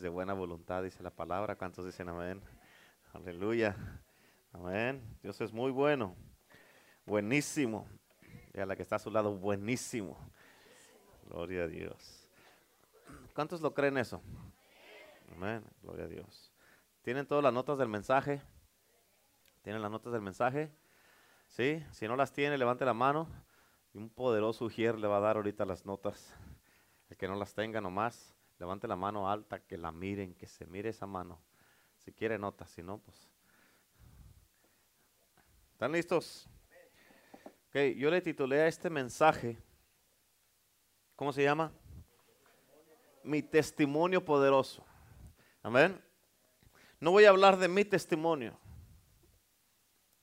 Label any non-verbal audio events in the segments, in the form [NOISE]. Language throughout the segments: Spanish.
de buena voluntad, dice la palabra. ¿Cuántos dicen amén? Aleluya. Amén. Dios es muy bueno. Buenísimo. Y a la que está a su lado, buenísimo. Gloria a Dios. ¿Cuántos lo creen eso? Amén. Gloria a Dios. ¿Tienen todas las notas del mensaje? ¿Tienen las notas del mensaje? ¿Sí? Si no las tiene, levante la mano. Y un poderoso ujier le va a dar ahorita las notas. El que no las tenga nomás, levante la mano alta, que la miren, que se mire esa mano. Si quiere notas, si no, pues. ¿Están listos? Ok, yo le titulé a este mensaje, ¿cómo se llama? Mi testimonio poderoso. Amén. No voy a hablar de mi testimonio.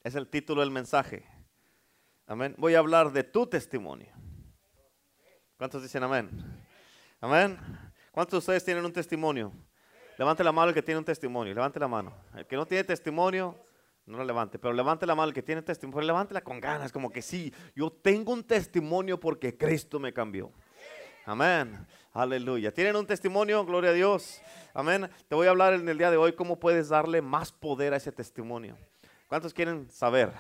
Es el título del mensaje. Amén. Voy a hablar de tu testimonio. ¿Cuántos dicen amén? Amén. ¿Cuántos de ustedes tienen un testimonio? Levante la mano el que tiene un testimonio. Levante la mano. El que no tiene testimonio, no lo levante. Pero levante la mano el que tiene testimonio. Levántela con ganas. Como que sí, yo tengo un testimonio porque Cristo me cambió. Amén. Aleluya. ¿Tienen un testimonio? Gloria a Dios. Amén. Te voy a hablar en el día de hoy cómo puedes darle más poder a ese testimonio. ¿Cuántos quieren saber?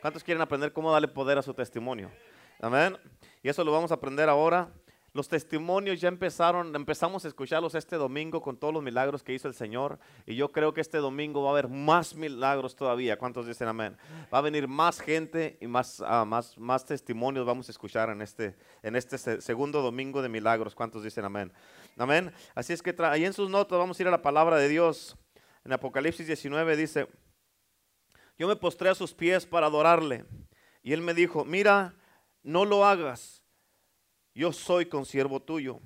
¿Cuántos quieren aprender cómo darle poder a su testimonio? Amén. Y eso lo vamos a aprender ahora. Los testimonios ya empezaron, empezamos a escucharlos este domingo con todos los milagros que hizo el Señor. Y yo creo que este domingo va a haber más milagros todavía. ¿Cuántos dicen amén? Va a venir más gente y más, ah, más, testimonios vamos a escuchar en este, en este segundo domingo de milagros. ¿Cuántos dicen amén? Amén. Así es que ahí en sus notas vamos a ir a la palabra de Dios. En Apocalipsis 19 dice, yo me postré a sus pies para adorarle. Y él me dijo, mira, no lo hagas. Yo soy consiervo tuyo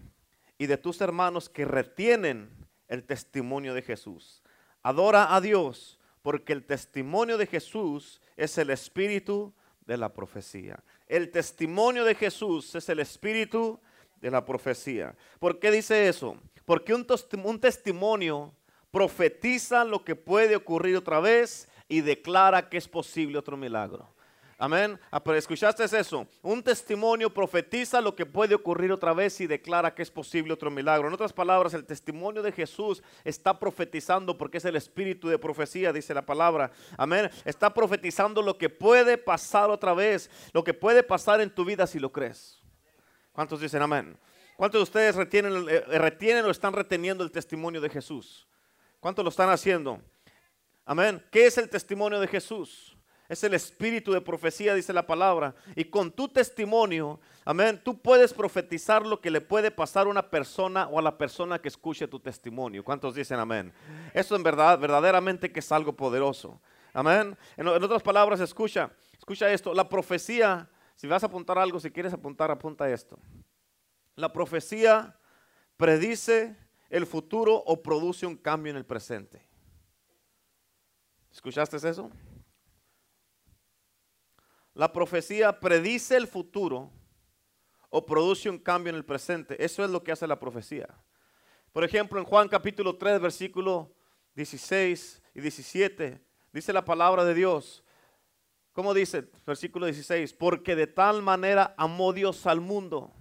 y de tus hermanos que retienen el testimonio de Jesús. Adora a Dios porque el testimonio de Jesús es el espíritu de la profecía. El testimonio de Jesús es el espíritu de la profecía. ¿Por qué dice eso? Porque un, un testimonio profetiza lo que puede ocurrir otra vez y declara que es posible otro milagro. Amén. Ah, escuchaste eso. Un testimonio profetiza lo que puede ocurrir otra vez y declara que es posible otro milagro. En otras palabras, el testimonio de Jesús está profetizando porque es el espíritu de profecía, dice la palabra. Amén. Está profetizando lo que puede pasar otra vez, lo que puede pasar en tu vida si lo crees. ¿Cuántos dicen amén? ¿Cuántos de ustedes retienen, eh, retienen o están reteniendo el testimonio de Jesús? ¿Cuántos lo están haciendo? Amén. ¿Qué es el testimonio de Jesús? Es el espíritu de profecía, dice la palabra. Y con tu testimonio, amén, tú puedes profetizar lo que le puede pasar a una persona o a la persona que escuche tu testimonio. ¿Cuántos dicen amén? Eso en verdad, verdaderamente que es algo poderoso. Amén. En, en otras palabras, escucha, escucha esto. La profecía, si vas a apuntar algo, si quieres apuntar, apunta esto. La profecía predice el futuro o produce un cambio en el presente. ¿Escuchaste eso? La profecía predice el futuro o produce un cambio en el presente. Eso es lo que hace la profecía. Por ejemplo, en Juan capítulo 3, versículo 16 y 17, dice la palabra de Dios. ¿Cómo dice? Versículo 16. Porque de tal manera amó Dios al mundo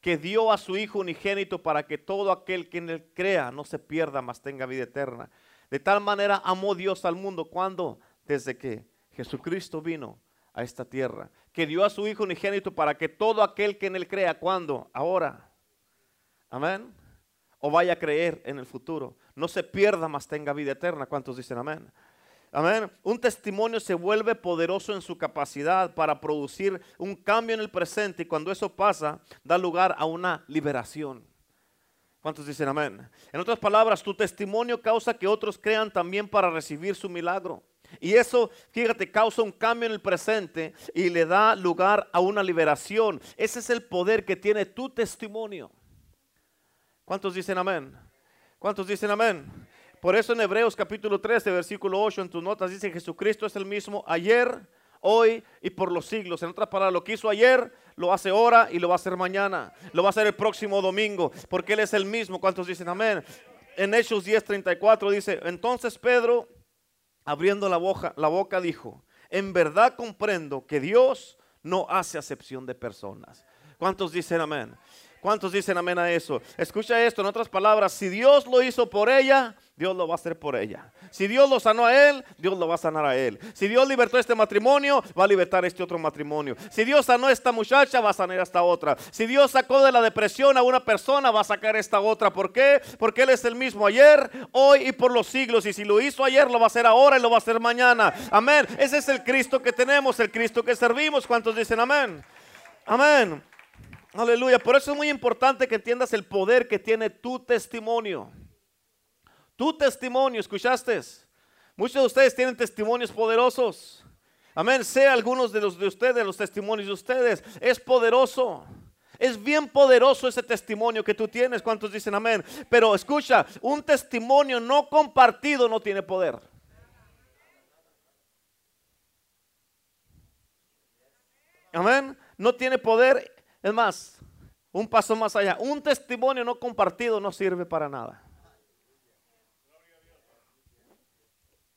que dio a su Hijo unigénito para que todo aquel que en él crea no se pierda, mas tenga vida eterna. De tal manera amó Dios al mundo. cuando Desde que Jesucristo vino a esta tierra. Que dio a su Hijo unigénito para que todo aquel que en él crea, ¿cuándo? Ahora. Amén. O vaya a creer en el futuro. No se pierda, mas tenga vida eterna. ¿Cuántos dicen amén? Amén. Un testimonio se vuelve poderoso en su capacidad para producir un cambio en el presente y cuando eso pasa, da lugar a una liberación. ¿Cuántos dicen amén? En otras palabras, tu testimonio causa que otros crean también para recibir su milagro. Y eso, fíjate, causa un cambio en el presente y le da lugar a una liberación. Ese es el poder que tiene tu testimonio. ¿Cuántos dicen amén? ¿Cuántos dicen amén? Por eso en Hebreos capítulo 13, versículo 8, en tus notas dice Jesucristo es el mismo ayer, hoy y por los siglos. En otras palabras, lo que hizo ayer, lo hace ahora y lo va a hacer mañana. Lo va a hacer el próximo domingo, porque Él es el mismo. ¿Cuántos dicen amén? En Hechos 10:34 dice, entonces Pedro, abriendo la boca, la boca, dijo, en verdad comprendo que Dios no hace acepción de personas. ¿Cuántos dicen amén? ¿Cuántos dicen amén a eso? Escucha esto, en otras palabras, si Dios lo hizo por ella, Dios lo va a hacer por ella. Si Dios lo sanó a él, Dios lo va a sanar a él. Si Dios libertó este matrimonio, va a libertar este otro matrimonio. Si Dios sanó a esta muchacha, va a sanar a esta otra. Si Dios sacó de la depresión a una persona, va a sacar a esta otra. ¿Por qué? Porque Él es el mismo ayer, hoy y por los siglos. Y si lo hizo ayer, lo va a hacer ahora y lo va a hacer mañana. Amén. Ese es el Cristo que tenemos, el Cristo que servimos. ¿Cuántos dicen amén? Amén. Aleluya. Por eso es muy importante que entiendas el poder que tiene tu testimonio. Tu testimonio, ¿escuchaste? Muchos de ustedes tienen testimonios poderosos. Amén. Sé algunos de los de ustedes, los testimonios de ustedes. Es poderoso. Es bien poderoso ese testimonio que tú tienes. ¿Cuántos dicen amén? Pero escucha, un testimonio no compartido no tiene poder. Amén. No tiene poder es más, un paso más allá. Un testimonio no compartido no sirve para nada.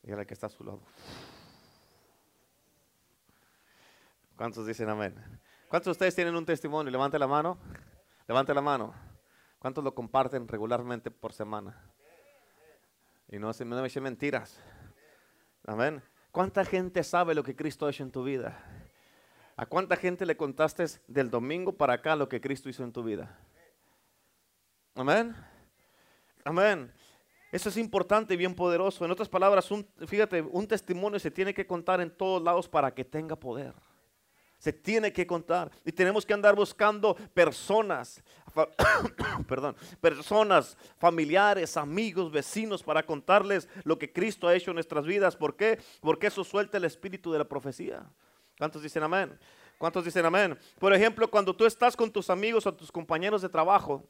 Dígale que está a su lado. ¿Cuántos dicen amén? ¿Cuántos de ustedes tienen un testimonio? Levante la mano. Levante la mano. ¿Cuántos lo comparten regularmente por semana? Y no, no me echen mentiras. Amén. ¿Cuánta gente sabe lo que Cristo ha hecho en tu vida? ¿A cuánta gente le contaste del domingo para acá lo que Cristo hizo en tu vida? Amén. Amén. Eso es importante y bien poderoso. En otras palabras, fíjate, un testimonio se tiene que contar en todos lados para que tenga poder. Se tiene que contar. Y tenemos que andar buscando personas, [COUGHS] perdón, personas, familiares, amigos, vecinos, para contarles lo que Cristo ha hecho en nuestras vidas. ¿Por qué? Porque eso suelta el espíritu de la profecía. ¿Cuántos dicen amén? ¿Cuántos dicen amén? Por ejemplo, cuando tú estás con tus amigos o tus compañeros de trabajo,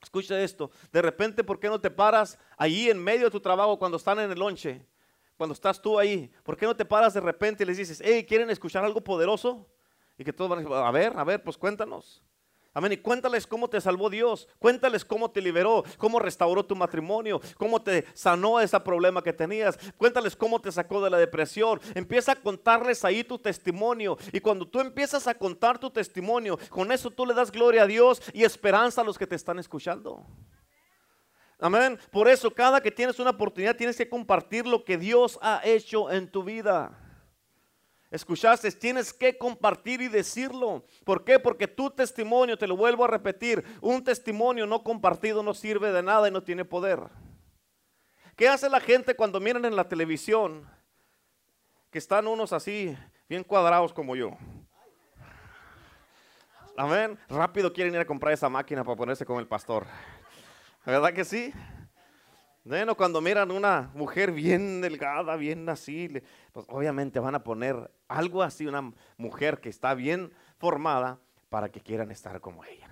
escucha esto, de repente, ¿por qué no te paras ahí en medio de tu trabajo cuando están en el lonche? Cuando estás tú ahí, ¿por qué no te paras de repente y les dices, hey, ¿quieren escuchar algo poderoso? Y que todos van a decir, a ver, a ver, pues cuéntanos. Amén. Y cuéntales cómo te salvó Dios. Cuéntales cómo te liberó, cómo restauró tu matrimonio, cómo te sanó ese problema que tenías. Cuéntales cómo te sacó de la depresión. Empieza a contarles ahí tu testimonio. Y cuando tú empiezas a contar tu testimonio, con eso tú le das gloria a Dios y esperanza a los que te están escuchando. Amén. Por eso cada que tienes una oportunidad tienes que compartir lo que Dios ha hecho en tu vida. Escuchaste, tienes que compartir y decirlo. ¿Por qué? Porque tu testimonio, te lo vuelvo a repetir, un testimonio no compartido no sirve de nada y no tiene poder. ¿Qué hace la gente cuando miran en la televisión que están unos así, bien cuadrados como yo? Amén. Rápido quieren ir a comprar esa máquina para ponerse con el pastor. ¿Verdad que sí? Bueno, cuando miran una mujer bien delgada, bien así, pues obviamente van a poner algo así, una mujer que está bien formada para que quieran estar como ella.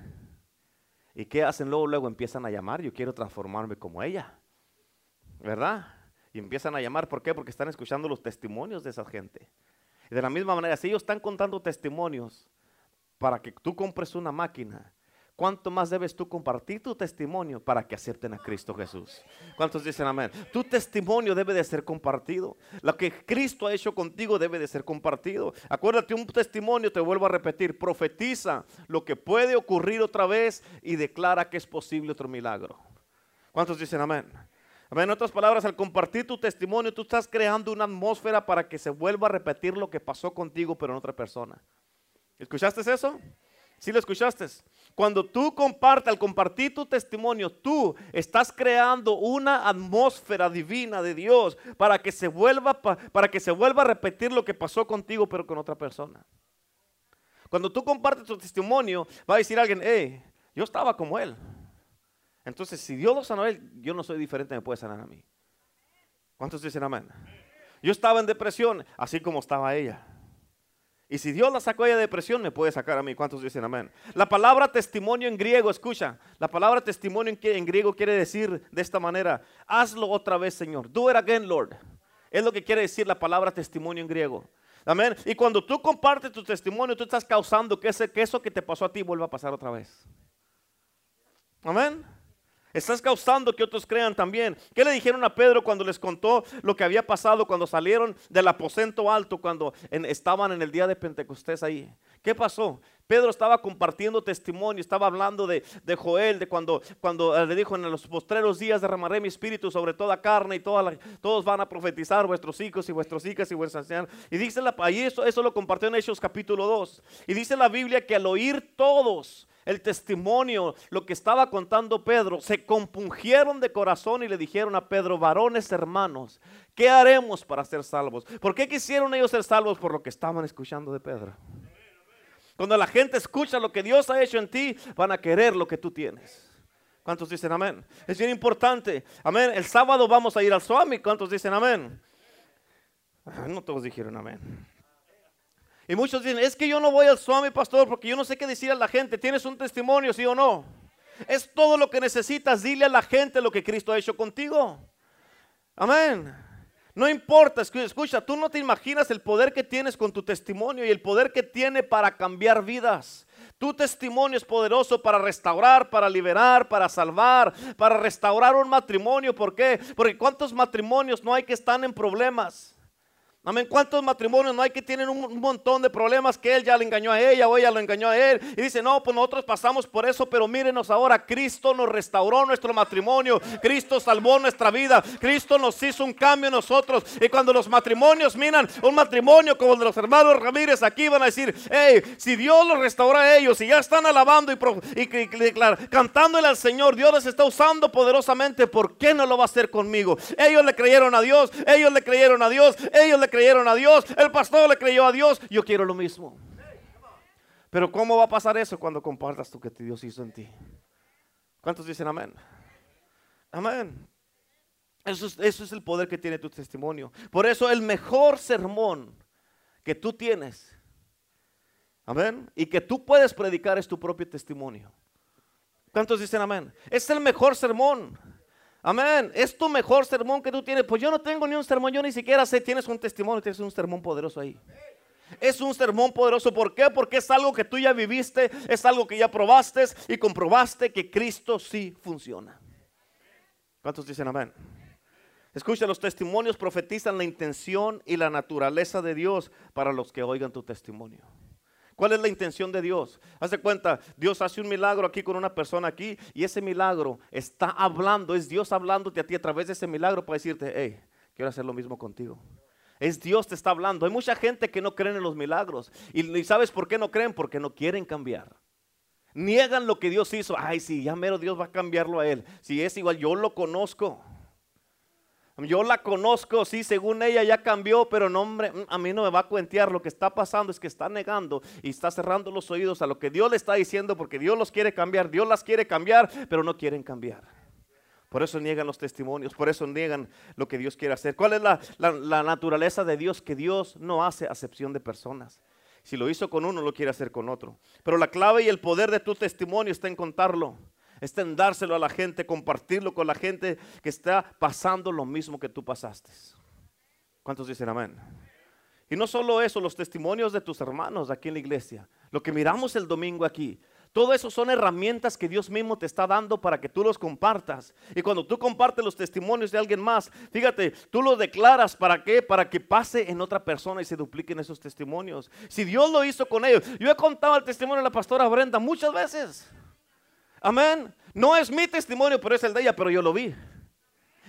¿Y qué hacen luego? Luego empiezan a llamar, yo quiero transformarme como ella. ¿Verdad? Y empiezan a llamar, ¿por qué? Porque están escuchando los testimonios de esa gente. Y de la misma manera, si ellos están contando testimonios para que tú compres una máquina, ¿Cuánto más debes tú compartir tu testimonio para que acepten a Cristo Jesús? ¿Cuántos dicen amén? Tu testimonio debe de ser compartido. Lo que Cristo ha hecho contigo debe de ser compartido. Acuérdate, un testimonio, te vuelvo a repetir, profetiza lo que puede ocurrir otra vez y declara que es posible otro milagro. ¿Cuántos dicen amén? Amén. En otras palabras, al compartir tu testimonio, tú estás creando una atmósfera para que se vuelva a repetir lo que pasó contigo, pero en otra persona. ¿Escuchaste eso? ¿Sí lo escuchaste? Cuando tú compartes, al compartir tu testimonio, tú estás creando una atmósfera divina de Dios para que se vuelva, para que se vuelva a repetir lo que pasó contigo, pero con otra persona. Cuando tú compartes tu testimonio, va a decir alguien, hey, yo estaba como él. Entonces, si Dios lo sanó a él, yo no soy diferente, me puede sanar a mí. ¿Cuántos dicen amén? Yo estaba en depresión, así como estaba ella. Y si Dios la sacó ella de depresión, me puede sacar a mí. ¿Cuántos dicen amén? La palabra testimonio en griego, escucha, la palabra testimonio en, griego quiere decir de esta manera, hazlo otra vez, Señor. Do it again, Lord. Es lo que quiere decir la palabra testimonio en griego. Amén. Y cuando tú compartes tu testimonio, tú estás causando que, ese, que eso que te pasó a ti vuelva a pasar otra vez. Amén. Estás causando que otros crean también. ¿Qué le dijeron a Pedro cuando les contó lo que había pasado cuando salieron del aposento alto, cuando estaban en el día de Pentecostés ahí? ¿Qué pasó? Pedro estaba compartiendo testimonio, estaba hablando de, Joel, de cuando, cuando eh, le dijo en los postreros días derramaré mi espíritu sobre toda carne y todos van a profetizar, vuestros hijos y vuestras hijas y vuestras ancianos. Y dice la, ahí eso, eso lo compartió en Hechos capítulo 2. Y dice la Biblia que al oír todos el testimonio, lo que estaba contando Pedro, se compungieron de corazón y le dijeron a Pedro, varones hermanos, ¿qué haremos para ser salvos? ¿Por qué quisieron ellos ser salvos? Por lo que estaban escuchando de Pedro. Cuando la gente escucha lo que Dios ha hecho en ti, van a querer lo que tú tienes. ¿Cuántos dicen amén? Es bien importante. Amén. El sábado vamos a ir al Swami. ¿Cuántos dicen amén? Ah, no todos dijeron amén. Y muchos dicen, es que yo no voy al Swami, pastor, porque yo no sé qué decir a la gente. ¿Tienes un testimonio, sí o no? Es todo lo que necesitas. Dile a la gente lo que Cristo ha hecho contigo. Amén. No importa, escucha, tú no te imaginas el poder que tienes con tu testimonio y el poder que tiene para cambiar vidas. Tu testimonio es poderoso para restaurar, para liberar, para salvar, para restaurar un matrimonio. ¿Por qué? Porque ¿cuántos matrimonios no hay que están en problemas? Amén. ¿Cuántos matrimonios no hay que tienen un, montón de problemas que él ya le engañó a ella o ella lo engañó a él? Y dice, no, pues nosotros pasamos por eso, pero mírenos ahora, Cristo nos restauró nuestro matrimonio, Cristo salvó nuestra vida, Cristo nos hizo un cambio en nosotros. Y cuando los matrimonios miran un matrimonio como el de los hermanos Ramírez, aquí van a decir, hey, si Dios los restauró a ellos y ya están alabando y, y, cantándole al Señor, Dios les está usando poderosamente, ¿por qué no lo va a hacer conmigo? Ellos le creyeron a Dios, ellos le creyeron a Dios, ellos le creyeron a Dios, el pastor le creyó a Dios, yo quiero lo mismo. Pero ¿cómo va a pasar eso cuando compartas tú que Dios hizo en ti? ¿Cuántos dicen amén? Amén. Eso es, eso es el poder que tiene tu testimonio. Por eso el mejor sermón que tú tienes, amén, y que tú puedes predicar es tu propio testimonio. ¿Cuántos dicen amén? Es el mejor sermón. Amén. Es tu mejor sermón que tú tienes. Pues yo no tengo ni un sermón, yo ni siquiera sé. Tienes un testimonio, tienes un sermón poderoso ahí. Es un sermón poderoso. ¿Por qué? Porque es algo que tú ya viviste, es algo que ya probaste y comprobaste que Cristo sí funciona. ¿Cuántos dicen amén? Escucha, los testimonios profetizan la intención y la naturaleza de Dios para los que oigan tu testimonio. ¿Cuál es la intención de Dios? Haz de cuenta, Dios hace un milagro aquí con una persona aquí y ese milagro está hablando, es Dios hablándote a ti a través de ese milagro para decirte, hey, quiero hacer lo mismo contigo. Es Dios te está hablando. Hay mucha gente que no cree en los milagros. Y, ¿sabes por qué no creen? Porque no quieren cambiar. Niegan lo que Dios hizo. Ay, sí, ya mero Dios va a cambiarlo a él. Si es igual, yo lo conozco. Yo la conozco, sí, según ella ya cambió, pero no, hombre, mm, a mí no me va a cuentear. Lo que está pasando es que está negando y está cerrando los oídos a lo que Dios le está diciendo porque Dios los quiere cambiar, Dios las quiere cambiar, pero no quieren cambiar. Por eso niegan los testimonios, por eso niegan lo que Dios quiere hacer. ¿Cuál es la, la naturaleza de Dios? Que Dios no hace acepción de personas. Si lo hizo con uno, lo quiere hacer con otro. Pero la clave y el poder de tu testimonio está en contarlo está en dárselo a la gente, compartirlo con la gente que está pasando lo mismo que tú pasaste. ¿Cuántos dicen amén? Y no solo eso, los testimonios de tus hermanos aquí en la iglesia, lo que miramos el domingo aquí, todo eso son herramientas que Dios mismo te está dando para que tú los compartas. Y cuando tú compartes los testimonios de alguien más, fíjate, tú los declaras para qué? Para que pase en otra persona y se dupliquen esos testimonios. Si Dios lo hizo con ellos, yo he contado el testimonio de la pastora Brenda muchas veces. Amén. No es mi testimonio, pero es el de ella, pero yo lo vi.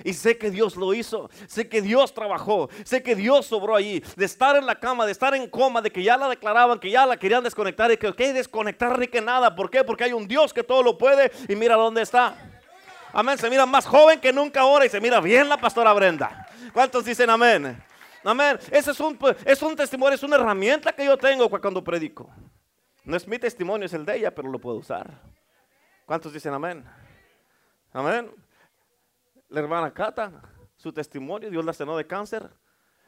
Y sé que Dios lo hizo, sé que Dios trabajó, sé que Dios sobró allí, de estar en la cama, de estar en coma, de que ya la declaraban, que ya la querían desconectar y que hay desconectar ni que nada. ¿Por qué? Porque hay un Dios que todo lo puede y mira dónde está. Amén, se mira más joven que nunca ahora y se mira bien la pastora Brenda. ¿Cuántos dicen amén? Amén. Ese es un, es un testimonio, es una herramienta que yo tengo cuando predico. No es mi testimonio, es el de ella, pero lo puedo usar. ¿Cuántos dicen amén? Amén. La hermana Cata, su testimonio, Dios la cenó de cáncer.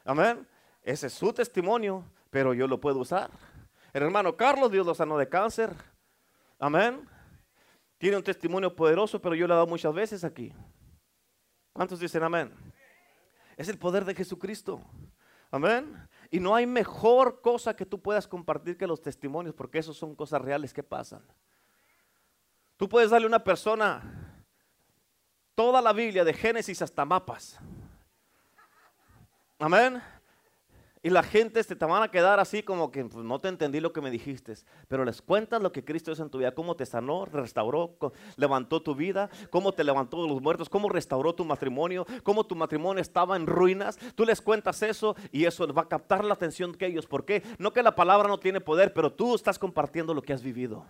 Amén. Ese es su testimonio, pero yo lo puedo usar. El hermano Carlos, Dios lo sanó de cáncer. Amén. Tiene un testimonio poderoso, pero yo lo he dado muchas veces aquí. ¿Cuántos dicen amén? Es el poder de Jesucristo. Amén. Y no hay mejor cosa que tú puedas compartir que los testimonios, porque esos son cosas reales que pasan. Tú puedes darle a una persona toda la Biblia, de Génesis hasta mapas. Amén. Y la gente se te van a quedar así como que pues, no te entendí lo que me dijiste. Pero les cuentas lo que Cristo es en tu vida, cómo te sanó, restauró, levantó tu vida, cómo te levantó de los muertos, cómo restauró tu matrimonio, cómo tu matrimonio estaba en ruinas. Tú les cuentas eso y eso va a captar la atención de ellos. ¿Por qué? No que la palabra no tiene poder, pero tú estás compartiendo lo que has vivido.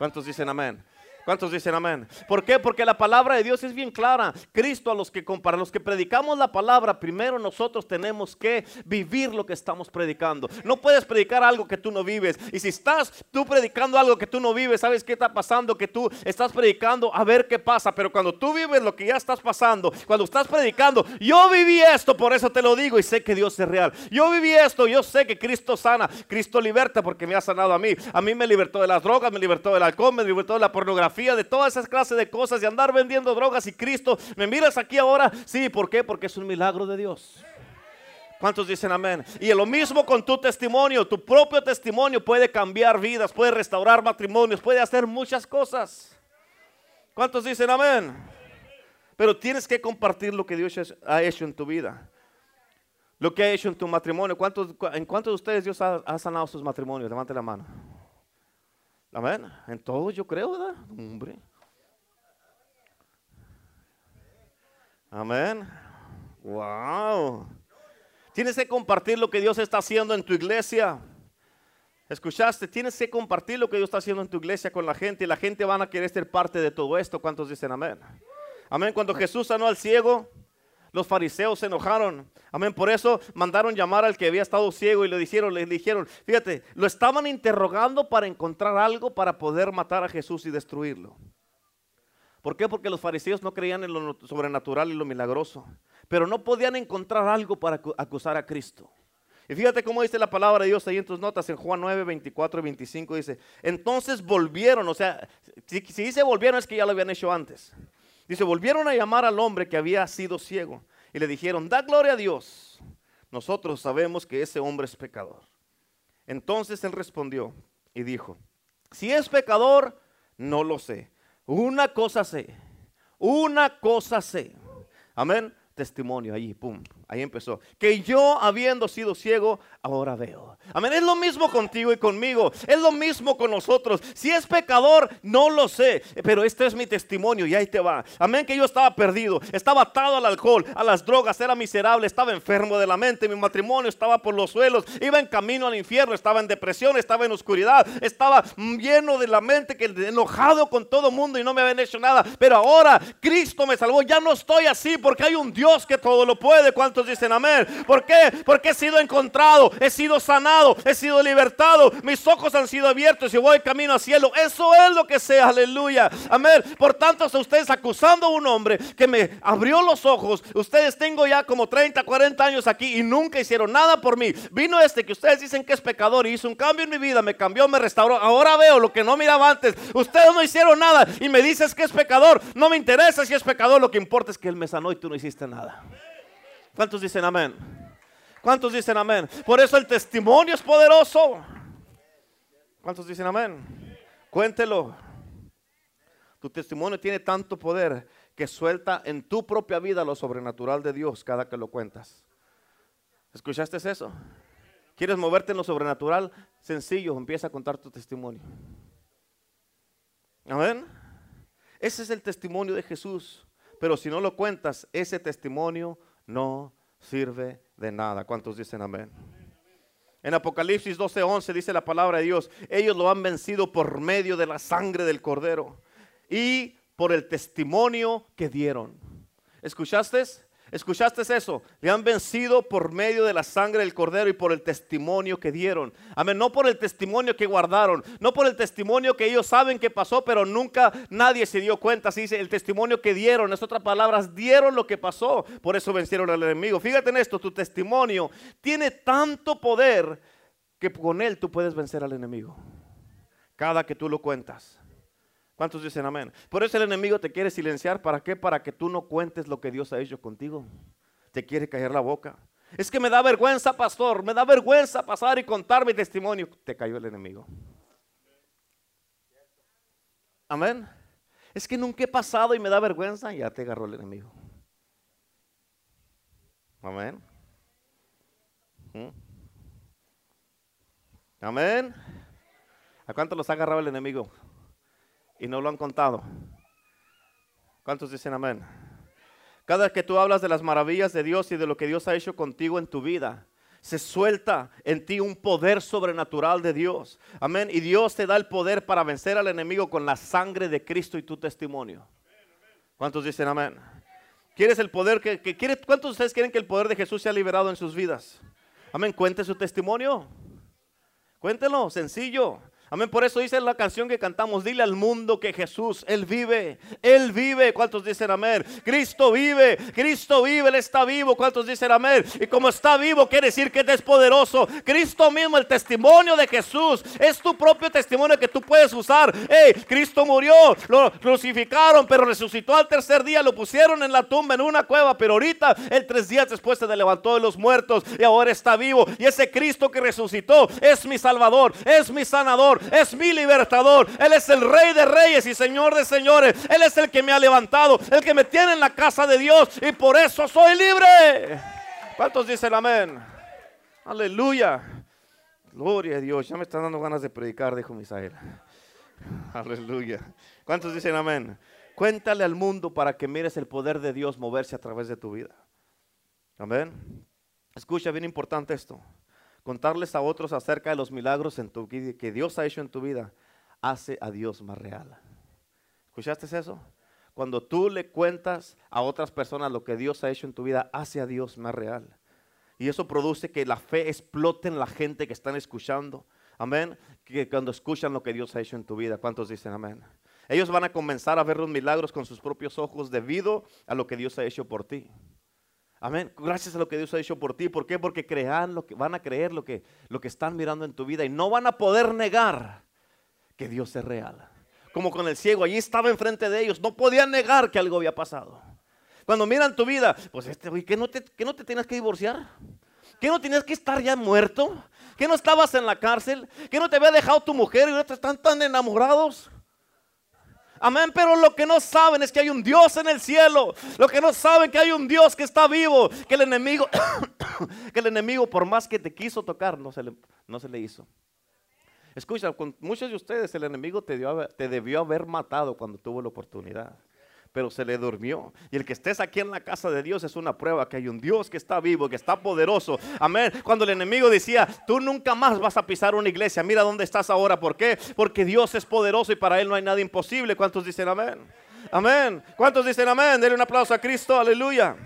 ¿Cuántos dicen amén? ¿Cuántos dicen amén? ¿Por qué? Porque la palabra de Dios es bien clara. Cristo a los que para los que predicamos la palabra, primero nosotros tenemos que vivir lo que estamos predicando. No puedes predicar algo que tú no vives. Y si estás tú predicando algo que tú no vives, ¿sabes qué está pasando? Que tú estás predicando a ver qué pasa. Pero cuando tú vives lo que ya estás pasando, cuando estás predicando, yo viví esto, por eso te lo digo y sé que Dios es real. Yo viví esto, yo sé que Cristo sana, Cristo liberta porque me ha sanado a mí. A mí me libertó de las drogas, me libertó del alcohol, me libertó de la pornografía de todas esas clases de cosas, de andar vendiendo drogas y Cristo, ¿me miras aquí ahora? Sí, ¿por qué? Porque es un milagro de Dios. ¿Cuántos dicen amén? Y lo mismo con tu testimonio. Tu propio testimonio puede cambiar vidas, puede restaurar matrimonios, puede hacer muchas cosas. ¿Cuántos dicen amén? Pero tienes que compartir lo que Dios ha hecho en tu vida. Lo que ha hecho en tu matrimonio. ¿Cuántos, ¿En cuántos de ustedes Dios ha sanado sus matrimonios? Levante la mano. Amén. En todo yo creo, ¿verdad? Hombre. Amén. Wow. Tienes que compartir lo que Dios está haciendo en tu iglesia. ¿Escuchaste? Tienes que compartir lo que Dios está haciendo en tu iglesia con la gente y la gente van a querer ser parte de todo esto. ¿Cuántos dicen amén? Amén. Cuando Jesús sanó al ciego, los fariseos se enojaron. Amén. Por eso mandaron llamar al que había estado ciego y le dijeron, le dijeron, fíjate, lo estaban interrogando para encontrar algo para poder matar a Jesús y destruirlo. ¿Por qué? Porque los fariseos no creían en lo sobrenatural y lo milagroso, pero no podían encontrar algo para acusar a Cristo. Y fíjate cómo dice la palabra de Dios ahí en tus notas, en Juan 9, 24 y 25 dice, entonces volvieron, o sea, si, si dice volvieron es que ya lo habían hecho antes. Dice, volvieron a llamar al hombre que había sido ciego y le dijeron, da gloria a Dios. Nosotros sabemos que ese hombre es pecador. Entonces él respondió y dijo, si es pecador, no lo sé. Una cosa sé, una cosa sé. Amén. Testimonio ahí, pum, ahí empezó. Que yo, habiendo sido ciego, ahora veo. Amén. Es lo mismo contigo y conmigo. Es lo mismo con nosotros. Si es pecador, no lo sé. Pero este es mi testimonio y ahí te va. Amén. Que yo estaba perdido. Estaba atado al alcohol, a las drogas. Era miserable. Estaba enfermo de la mente. Mi matrimonio estaba por los suelos. Iba en camino al infierno. Estaba en depresión. Estaba en oscuridad. Estaba lleno de la mente. Que enojado con todo mundo y no me habían hecho nada. Pero ahora Cristo me salvó. Ya no estoy así porque hay un Dios que todo lo puede. ¿Cuántos dicen amén? ¿Por qué? Porque he sido encontrado he sido sanado, he sido libertado, mis ojos han sido abiertos y voy camino al cielo. Eso es lo que sea, aleluya. Amén. Por tanto, si ustedes acusando a un hombre que me abrió los ojos, ustedes tengo ya como 30, 40 años aquí y nunca hicieron nada por mí. Vino este que ustedes dicen que es pecador y hizo un cambio en mi vida, me cambió, me restauró. Ahora veo lo que no miraba antes. Ustedes no hicieron nada y me dices que es pecador. No me interesa si es pecador, lo que importa es que él me sanó y tú no hiciste nada. ¿Cuántos dicen amén? ¿Cuántos dicen amén? Por eso el testimonio es poderoso. ¿Cuántos dicen amén? Cuéntelo. Tu testimonio tiene tanto poder que suelta en tu propia vida lo sobrenatural de Dios cada que lo cuentas. ¿Escuchaste eso? ¿Quieres moverte en lo sobrenatural? Sencillo, empieza a contar tu testimonio. Amén. Ese es el testimonio de Jesús. Pero si no lo cuentas, ese testimonio no sirve de nada. ¿Cuántos dicen amén? En Apocalipsis 12:11 dice la palabra de Dios, ellos lo han vencido por medio de la sangre del cordero y por el testimonio que dieron. ¿Escuchaste? ¿Escuchaste eso? Le han vencido por medio de la sangre del cordero y por el testimonio que dieron. Amén. No por el testimonio que guardaron, no por el testimonio que ellos saben que pasó, pero nunca nadie se dio cuenta. Se dice el testimonio que dieron. Es otras palabras, dieron lo que pasó. Por eso vencieron al enemigo. Fíjate en esto, tu testimonio tiene tanto poder que con él tú puedes vencer al enemigo. Cada que tú lo cuentas. ¿Cuántos dicen amén? Por eso el enemigo te quiere silenciar. ¿Para qué? Para que tú no cuentes lo que Dios ha hecho contigo. Te quiere caer la boca. Es que me da vergüenza, pastor. Me da vergüenza pasar y contar mi testimonio. Te cayó el enemigo. Amén. Es que nunca he pasado y me da vergüenza. Ya te agarró el enemigo. Amén. ¿Mm? Amén. ¿A cuántos los ha agarrado el enemigo? Y no lo han contado. ¿Cuántos dicen amén? Cada vez que tú hablas de las maravillas de Dios y de lo que Dios ha hecho contigo en tu vida, se suelta en ti un poder sobrenatural de Dios. Amén. Y Dios te da el poder para vencer al enemigo con la sangre de Cristo y tu testimonio. ¿Cuántos dicen amén? ¿Quieres el poder que, quiere? ¿Cuántos de ustedes quieren que el poder de Jesús sea liberado en sus vidas? Amén. Cuente su testimonio. Cuéntelo, sencillo. Amén. Por eso dice la canción que cantamos, dile al mundo que Jesús, Él vive, Él vive. ¿Cuántos dicen amén? Cristo vive, Cristo vive, Él está vivo. ¿Cuántos dicen amén? Y como está vivo, quiere decir que Él es poderoso. Cristo mismo, el testimonio de Jesús, es tu propio testimonio que tú puedes usar. Hey, Cristo murió, lo crucificaron, pero resucitó al tercer día, lo pusieron en la tumba, en una cueva, pero ahorita, el tres días después se levantó de los muertos y ahora está vivo. Y ese Cristo que resucitó es mi Salvador, es mi sanador es mi libertador. Él es el rey de reyes y señor de señores. Él es el que me ha levantado, el que me tiene en la casa de Dios y por eso soy libre. ¿Cuántos dicen amén? Aleluya. Gloria a Dios. Ya me están dando ganas de predicar, dijo Misael. Aleluya. ¿Cuántos dicen amén? Cuéntale al mundo para que mires el poder de Dios moverse a través de tu vida. Amén. Escucha, bien importante esto contarles a otros acerca de los milagros en tu, que Dios ha hecho en tu vida, hace a Dios más real. ¿Escuchaste eso? Cuando tú le cuentas a otras personas lo que Dios ha hecho en tu vida, hace a Dios más real. Y eso produce que la fe explote en la gente que están escuchando. Amén. Que cuando escuchan lo que Dios ha hecho en tu vida, ¿cuántos dicen amén? Ellos van a comenzar a ver los milagros con sus propios ojos debido a lo que Dios ha hecho por ti. Amén. Gracias a lo que Dios ha hecho por ti. ¿Por qué? Porque crean lo que van a creer lo que, lo que están mirando en tu vida y no van a poder negar que Dios es real. Como con el ciego, allí estaba enfrente de ellos, no podían negar que algo había pasado. Cuando miran tu vida, pues este ¿que no te, que no te tienes que divorciar? ¿Que no tienes que estar ya muerto? ¿Que no estabas en la cárcel? ¿Que no te había dejado tu mujer y ahora están tan enamorados? Amén, pero lo que no saben es que hay un Dios en el cielo. Lo que no saben que hay un Dios que está vivo, que el enemigo, [COUGHS] que el enemigo por más que te quiso tocar, no se le, no se le hizo. Escucha, con muchos de ustedes el enemigo te, te debió haber matado cuando tuvo la oportunidad pero se le durmió. Y el que estés aquí en la casa de Dios es una prueba que hay un Dios que está vivo, que está poderoso. Amén. Cuando el enemigo decía, tú nunca más vas a pisar una iglesia, mira dónde estás ahora. ¿Por qué? Porque Dios es poderoso y para Él no hay nada imposible. ¿Cuántos dicen amén? Amén. ¿Cuántos dicen amén? Denle un aplauso a Cristo. Aleluya.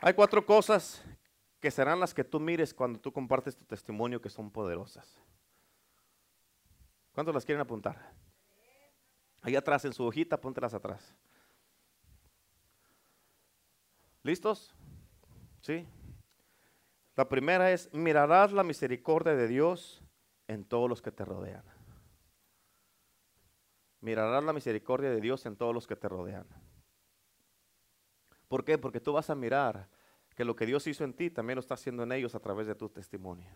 Hay cuatro cosas que serán las que tú mires cuando tú compartes tu testimonio que son poderosas. ¿Cuántos las quieren apuntar? Ahí atrás en su hojita, póntelas atrás. ¿Listos? ¿Sí? La primera es, mirarás la misericordia de Dios en todos los que te rodean. Mirarás la misericordia de Dios en todos los que te rodean. ¿Por qué? Porque tú vas a mirar que lo que Dios hizo en ti también lo está haciendo en ellos a través de tu testimonio.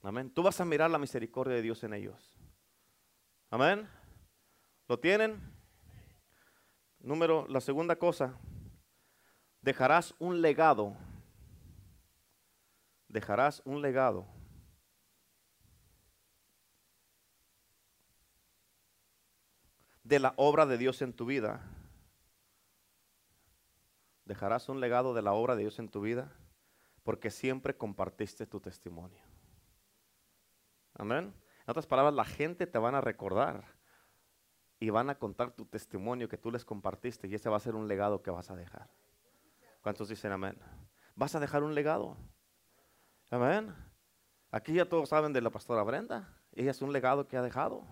Amén. Tú vas a mirar la misericordia de Dios en ellos. Amén. ¿Lo tienen? Número, la segunda cosa, dejarás un legado. Dejarás un legado. de la obra de Dios en tu vida. Dejarás un legado de la obra de Dios en tu vida porque siempre compartiste tu testimonio. Amén. En otras palabras, la gente te van a recordar y van a contar tu testimonio que tú les compartiste y ese va a ser un legado que vas a dejar. ¿Cuántos dicen amén? Vas a dejar un legado. Amén. Aquí ya todos saben de la pastora Brenda. Ella es un legado que ha dejado.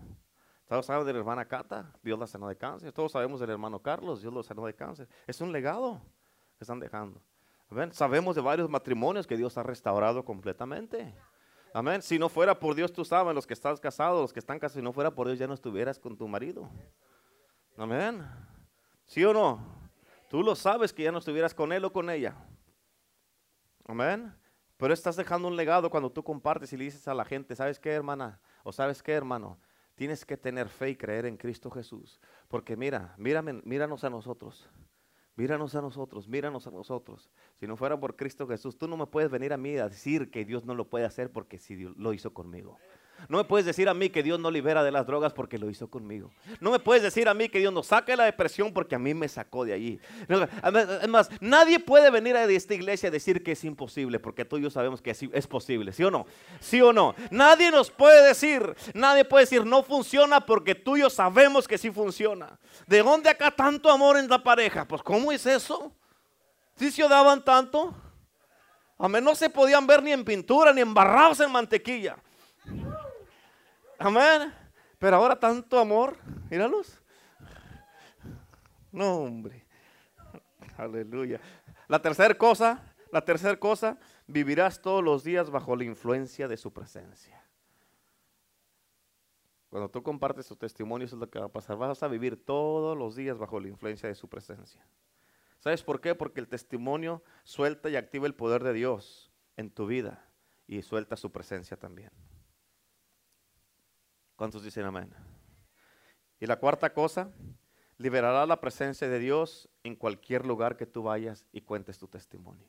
Todos saben de la hermana Cata, Dios la sanó de cáncer. Todos sabemos del hermano Carlos, Dios lo sanó de cáncer. Es un legado que están dejando. Amén. Sabemos de varios matrimonios que Dios ha restaurado completamente. Amén. Si no fuera por Dios, tú sabes, los que estás casados, los que están casados, si no fuera por Dios, ya no estuvieras con tu marido. Amén. ¿Sí o no? Tú lo sabes que ya no estuvieras con él o con ella. Amén. Pero estás dejando un legado cuando tú compartes y le dices a la gente, ¿sabes qué, hermana? ¿O sabes qué, hermano? Tienes que tener fe y creer en Cristo Jesús. Porque mira, míranos a nosotros. Míranos a nosotros, míranos a nosotros. Si no fuera por Cristo Jesús, tú no me puedes venir a mí a decir que Dios no lo puede hacer porque Dios lo hizo conmigo. No me puedes decir a mí que Dios no libera de las drogas porque lo hizo conmigo. No me puedes decir a mí que Dios no saque la depresión porque a mí me sacó de allí. Además, nadie puede venir a esta iglesia a decir que es imposible porque tú y yo sabemos que es posible, ¿sí o no? ¿Sí o no? Nadie nos puede decir, nadie puede decir no funciona porque tú y yo sabemos que sí funciona. ¿De dónde acá tanto amor en la pareja? Pues ¿cómo es eso? ¿Sí se daban tanto? Amén, no se podían ver ni en pintura ni embarrados en mantequilla. Amén. Pero ahora tanto amor, míralos. No, hombre. Aleluya. La tercera cosa, la tercera cosa, vivirás todos los días bajo la influencia de su presencia. Cuando tú compartes tu testimonio, eso es lo que va a pasar. Vas a vivir todos los días bajo la influencia de su presencia. ¿Sabes por qué? Porque el testimonio suelta y activa el poder de Dios en tu vida y suelta su presencia también. ¿Cuántos dicen amén? Y la cuarta cosa, liberará la presencia de Dios en cualquier lugar que tú vayas y cuentes tu testimonio.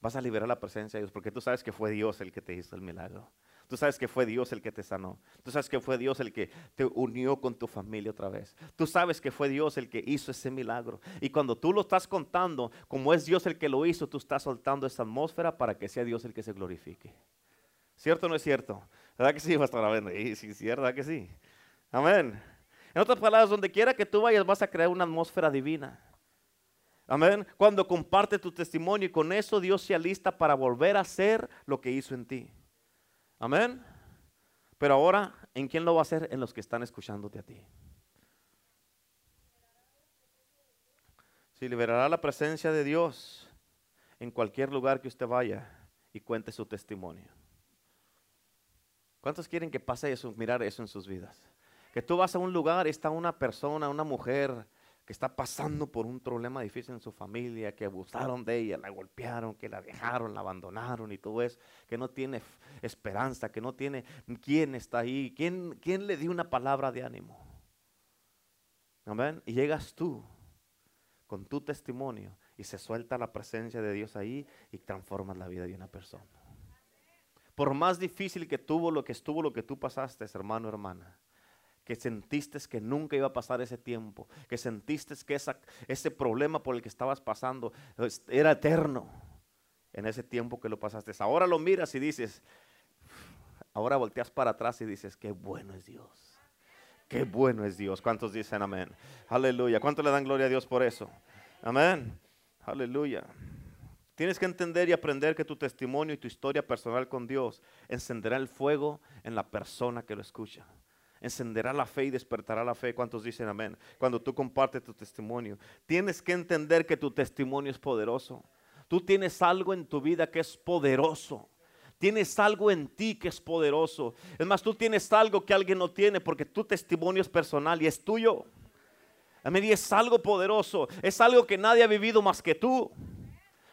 Vas a liberar la presencia de Dios porque tú sabes que fue Dios el que te hizo el milagro. Tú sabes que fue Dios el que te sanó. Tú sabes que fue Dios el que te unió con tu familia otra vez. Tú sabes que fue Dios el que hizo ese milagro. Y cuando tú lo estás contando, como es Dios el que lo hizo, tú estás soltando esa atmósfera para que sea Dios el que se glorifique. ¿Cierto o no es cierto? ¿Verdad que sí, Pastor Sí, sí, sí, ¿verdad que sí? Amén. En otras palabras, donde quiera que tú vayas vas a crear una atmósfera divina. Amén. Cuando comparte tu testimonio y con eso Dios se alista para volver a hacer lo que hizo en ti. Amén. Pero ahora, ¿en quién lo va a hacer? En los que están escuchándote a ti. Si liberará la presencia de Dios en cualquier lugar que usted vaya y cuente su testimonio. ¿Cuántos quieren que pase eso, mirar eso en sus vidas? Que tú vas a un lugar está una persona, una mujer que está pasando por un problema difícil en su familia, que abusaron de ella, la golpearon, que la dejaron, la abandonaron y todo eso, que no tiene esperanza, que no tiene quién está ahí, quién, quién le dio una palabra de ánimo. Amén. Y llegas tú con tu testimonio y se suelta la presencia de Dios ahí y transformas la vida de una persona. Por más difícil que tuvo lo que estuvo, lo que tú pasaste, hermano, hermana, que sentiste que nunca iba a pasar ese tiempo, que sentiste que ese problema por el que estabas pasando era eterno en ese tiempo que lo pasaste. Ahora lo miras y dices, ahora volteas para atrás y dices, qué bueno es Dios. Qué bueno es Dios. ¿Cuántos dicen amén? Aleluya. ¿Cuántos le dan gloria a Dios por eso? Amén. Aleluya. Tienes que entender y aprender que tu testimonio y tu historia personal con Dios encenderá el fuego en la persona que lo escucha. Encenderá la fe y despertará la fe. ¿Cuántos dicen amén? Cuando tú compartes tu testimonio. Tienes que entender que tu testimonio es poderoso. Tú tienes algo en tu vida que es poderoso. Tienes algo en ti que es poderoso. Es más, tú tienes algo que alguien no tiene porque tu testimonio es personal y es tuyo. Amén. Y es algo poderoso. Es algo que nadie ha vivido más que tú.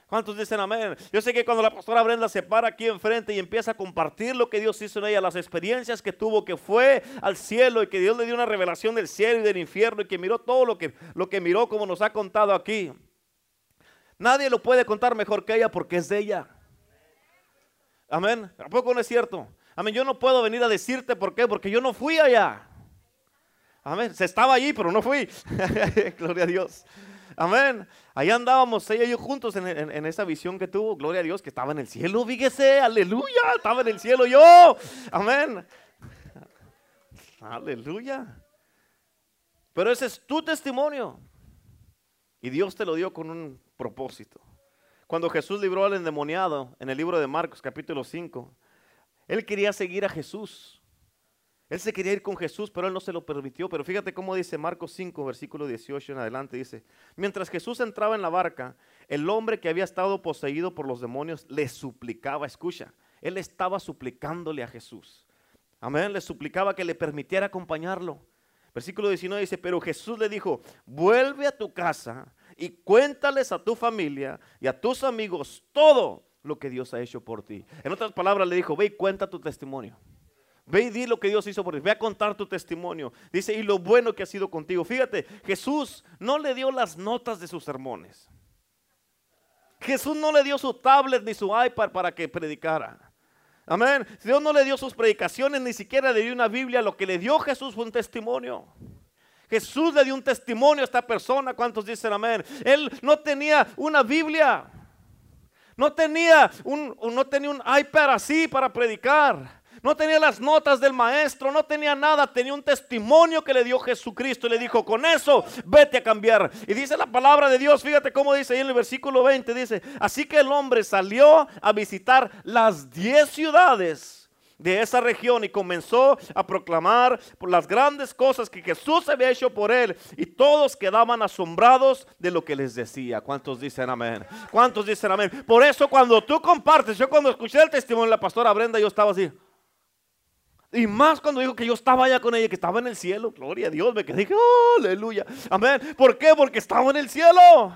¿Cuántos dicen amén? Yo sé que cuando la pastora Brenda se para aquí enfrente y empieza a compartir lo que Dios hizo en ella, las experiencias que tuvo, que fue al cielo y que Dios le dio una revelación del cielo y del infierno y que miró todo lo que, lo que miró como nos ha contado aquí. Nadie lo puede contar mejor que ella porque es de ella. Amén. ¿A poco no es cierto? Amén. Yo no puedo venir a decirte por qué, porque yo no fui allá. Amén. Se estaba allí, pero no fui. [LAUGHS] Gloria a Dios. Amén. Ahí andábamos ella y yo juntos en, esa visión que tuvo. Gloria a Dios que estaba en el cielo. Fíjese, aleluya. Estaba en el cielo yo. Amén. Aleluya. Pero ese es tu testimonio. Y Dios te lo dio con un propósito. Cuando Jesús libró al endemoniado en el libro de Marcos capítulo 5, él quería seguir a Jesús. Él se quería ir con Jesús, pero él no se lo permitió. Pero fíjate cómo dice Marcos 5, versículo 18 en adelante. Dice, mientras Jesús entraba en la barca, el hombre que había estado poseído por los demonios le suplicaba, escucha, él estaba suplicándole a Jesús. Amén, le suplicaba que le permitiera acompañarlo. Versículo 19 dice, pero Jesús le dijo, vuelve a tu casa y cuéntales a tu familia y a tus amigos todo lo que Dios ha hecho por ti. En otras palabras le dijo, ve y cuenta tu testimonio. Ve y di lo que Dios hizo por ti. Ve a contar tu testimonio. Dice, y lo bueno que ha sido contigo. Fíjate, Jesús no le dio las notas de sus sermones. Jesús no le dio su tablet ni su iPad para que predicara. Amén. Dios no le dio sus predicaciones, ni siquiera le dio una Biblia. Lo que le dio Jesús fue un testimonio. Jesús le dio un testimonio a esta persona. ¿Cuántos dicen amén? Él no tenía una Biblia. No tenía un, no tenía un iPad así para predicar. No tenía las notas del maestro, no tenía nada, tenía un testimonio que le dio Jesucristo y le dijo, con eso vete a cambiar. Y dice la palabra de Dios, fíjate cómo dice ahí en el versículo 20, dice, así que el hombre salió a visitar las diez ciudades de esa región y comenzó a proclamar por las grandes cosas que Jesús había hecho por él y todos quedaban asombrados de lo que les decía. ¿Cuántos dicen amén? ¿Cuántos dicen amén? Por eso cuando tú compartes, yo cuando escuché el testimonio de la pastora Brenda, yo estaba así. Y más cuando dijo que yo estaba allá con ella, que estaba en el cielo. Gloria a Dios, me quedé, aleluya. Amén. ¿Por qué? Porque estaba en el cielo.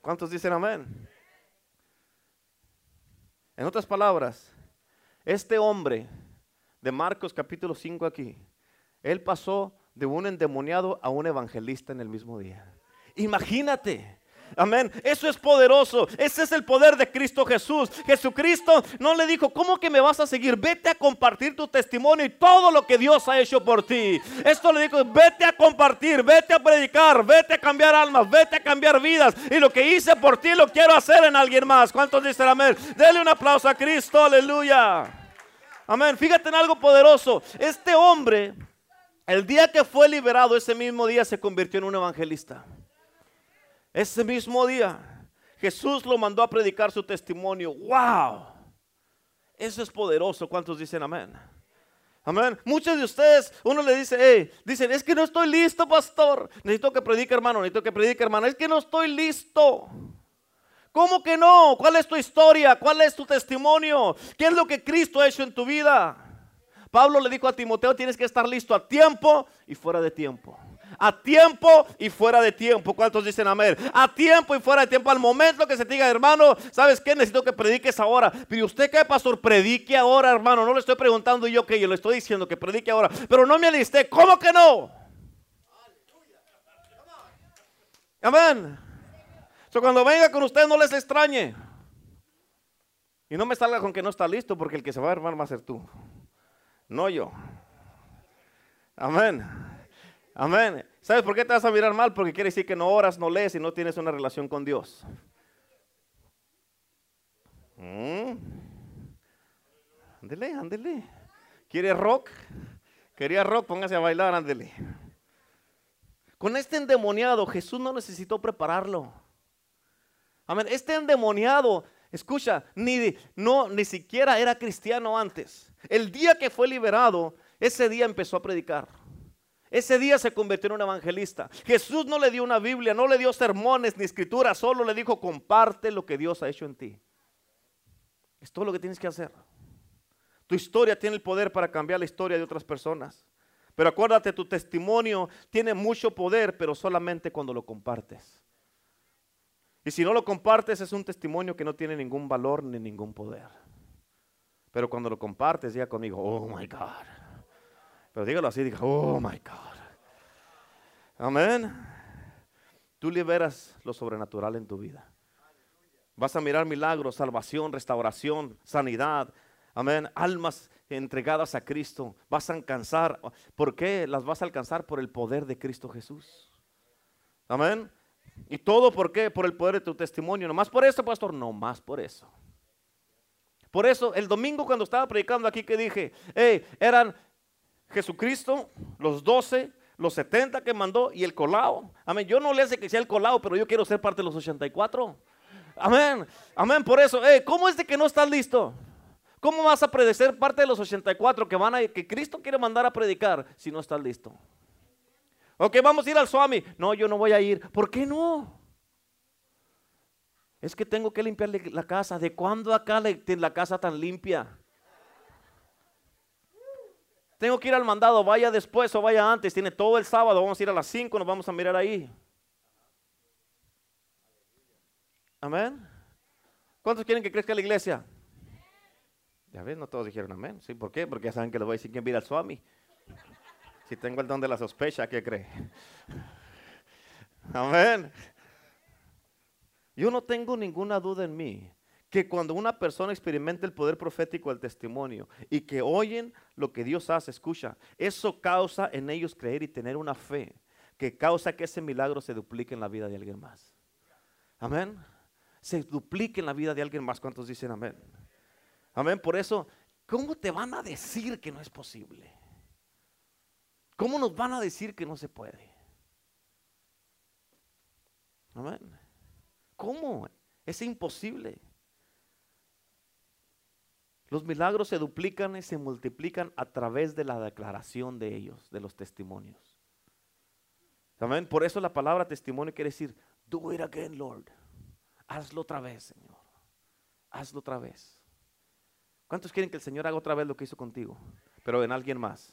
¿Cuántos dicen amén? En otras palabras, este hombre de Marcos capítulo 5 aquí, él pasó de un endemoniado a un evangelista en el mismo día. Imagínate. Amén. Eso es poderoso. Ese es el poder de Cristo Jesús. Jesucristo no le dijo, ¿cómo que me vas a seguir? Vete a compartir tu testimonio y todo lo que Dios ha hecho por ti. Esto le dijo, vete a compartir, vete a predicar, vete a cambiar almas, vete a cambiar vidas. Y lo que hice por ti lo quiero hacer en alguien más. ¿Cuántos dicen amén? Dele un aplauso a Cristo, aleluya. Amén. Fíjate en algo poderoso. Este hombre, el día que fue liberado, ese mismo día se convirtió en un evangelista. Ese mismo día, Jesús lo mandó a predicar su testimonio. ¡Wow! Eso es poderoso. ¿Cuántos dicen amén? Amén. Muchos de ustedes, uno le dice, hey, dicen, es que no estoy listo, pastor. Necesito que predique, hermano. Necesito que predique, hermano. Es que no estoy listo. ¿Cómo que no? ¿Cuál es tu historia? ¿Cuál es tu testimonio? ¿Qué es lo que Cristo ha hecho en tu vida? Pablo le dijo a Timoteo, tienes que estar listo a tiempo y fuera de tiempo a tiempo y fuera de tiempo. ¿Cuántos dicen amén? A tiempo y fuera de tiempo. Al momento que se diga, hermano, ¿sabes qué? Necesito que prediques ahora. Pero usted qué, pastor, predique ahora, hermano. No le estoy preguntando yo que yo le estoy diciendo que predique ahora. Pero no me alisté. ¿Cómo que no? Amén. So, cuando venga con usted no les extrañe. Y no me salga con que no está listo, porque el que se va a armar va a ser tú. No yo. Amén. Amén. ¿Sabes por qué te vas a mirar mal? Porque quiere decir que no oras, no lees y no tienes una relación con Dios. Mm. Ándele, ándele. ¿Quiere rock? Quería rock, póngase a bailar, ándele. Con este endemoniado, Jesús no necesitó prepararlo. Amén. Este endemoniado, escucha, ni, no, ni siquiera era cristiano antes. El día que fue liberado, ese día empezó a predicar. Ese día se convirtió en un evangelista. Jesús no le dio una Biblia, no le dio sermones ni escrituras, solo le dijo, comparte lo que Dios ha hecho en ti. Es todo lo que tienes que hacer. Tu historia tiene el poder para cambiar la historia de otras personas. Pero acuérdate, tu testimonio tiene mucho poder, pero solamente cuando lo compartes. Y si no lo compartes, es un testimonio que no tiene ningún valor ni ningún poder. Pero cuando lo compartes, ya conmigo, oh my God. Pero dígalo así, diga, oh my God. Amén. Tú liberas lo sobrenatural en tu vida. Vas a mirar milagros, salvación, restauración, sanidad. Amén. Almas entregadas a Cristo. Vas a alcanzar. ¿Por qué las vas a alcanzar? Por el poder de Cristo Jesús. Amén. ¿Y todo por qué? Por el poder de tu testimonio. ¿No más por eso, pastor? No más por eso. Por eso, el domingo cuando estaba predicando aquí que dije, hey, eran Jesucristo, los doce, los 70 que mandó y el colado. Amén. Yo no le hace que sea el colado, pero yo quiero ser parte de los 84. Amén. Amén. Por eso, ¿cómo es de que no estás listo? ¿Cómo vas a predicar parte de los 84 que van a que Cristo quiere mandar a predicar si no estás listo? Ok, vamos a ir al Swami. No, yo no voy a ir. ¿Por qué no? Es que tengo que limpiarle la casa. ¿De cuándo acá la casa tan limpia? Tengo que ir al mandado, vaya después o vaya antes. Tiene todo el sábado, vamos a ir a las 5, nos vamos a mirar ahí. Amén. ¿Cuántos quieren que crezca la iglesia? Ya ves, no todos dijeron amén. ¿Sí? ¿Por qué? Porque ya saben que le voy a decir quién viene al Swami. Si tengo el don de la sospecha, ¿qué cree? [LAUGHS] Amén. Yo no tengo ninguna duda en mí que cuando una persona experimenta el poder profético del testimonio y que oyen lo que Dios hace, escucha, eso causa en ellos creer y tener una fe que causa que ese milagro se duplique en la vida de alguien más. Amén. Se duplique en la vida de alguien más. ¿Cuántos dicen amén? Amén. Por eso, ¿cómo te van a decir que no es posible? ¿Cómo nos van a decir que no se puede? Amén. ¿Cómo? Es imposible. Los milagros se duplican y se multiplican a través de la declaración de ellos, de los testimonios. Amén. Por eso la palabra testimonio quiere decir, do it again, Lord. Hazlo otra vez, Señor. Hazlo otra vez. ¿Cuántos quieren que el Señor haga otra vez lo que hizo contigo? Pero en alguien más.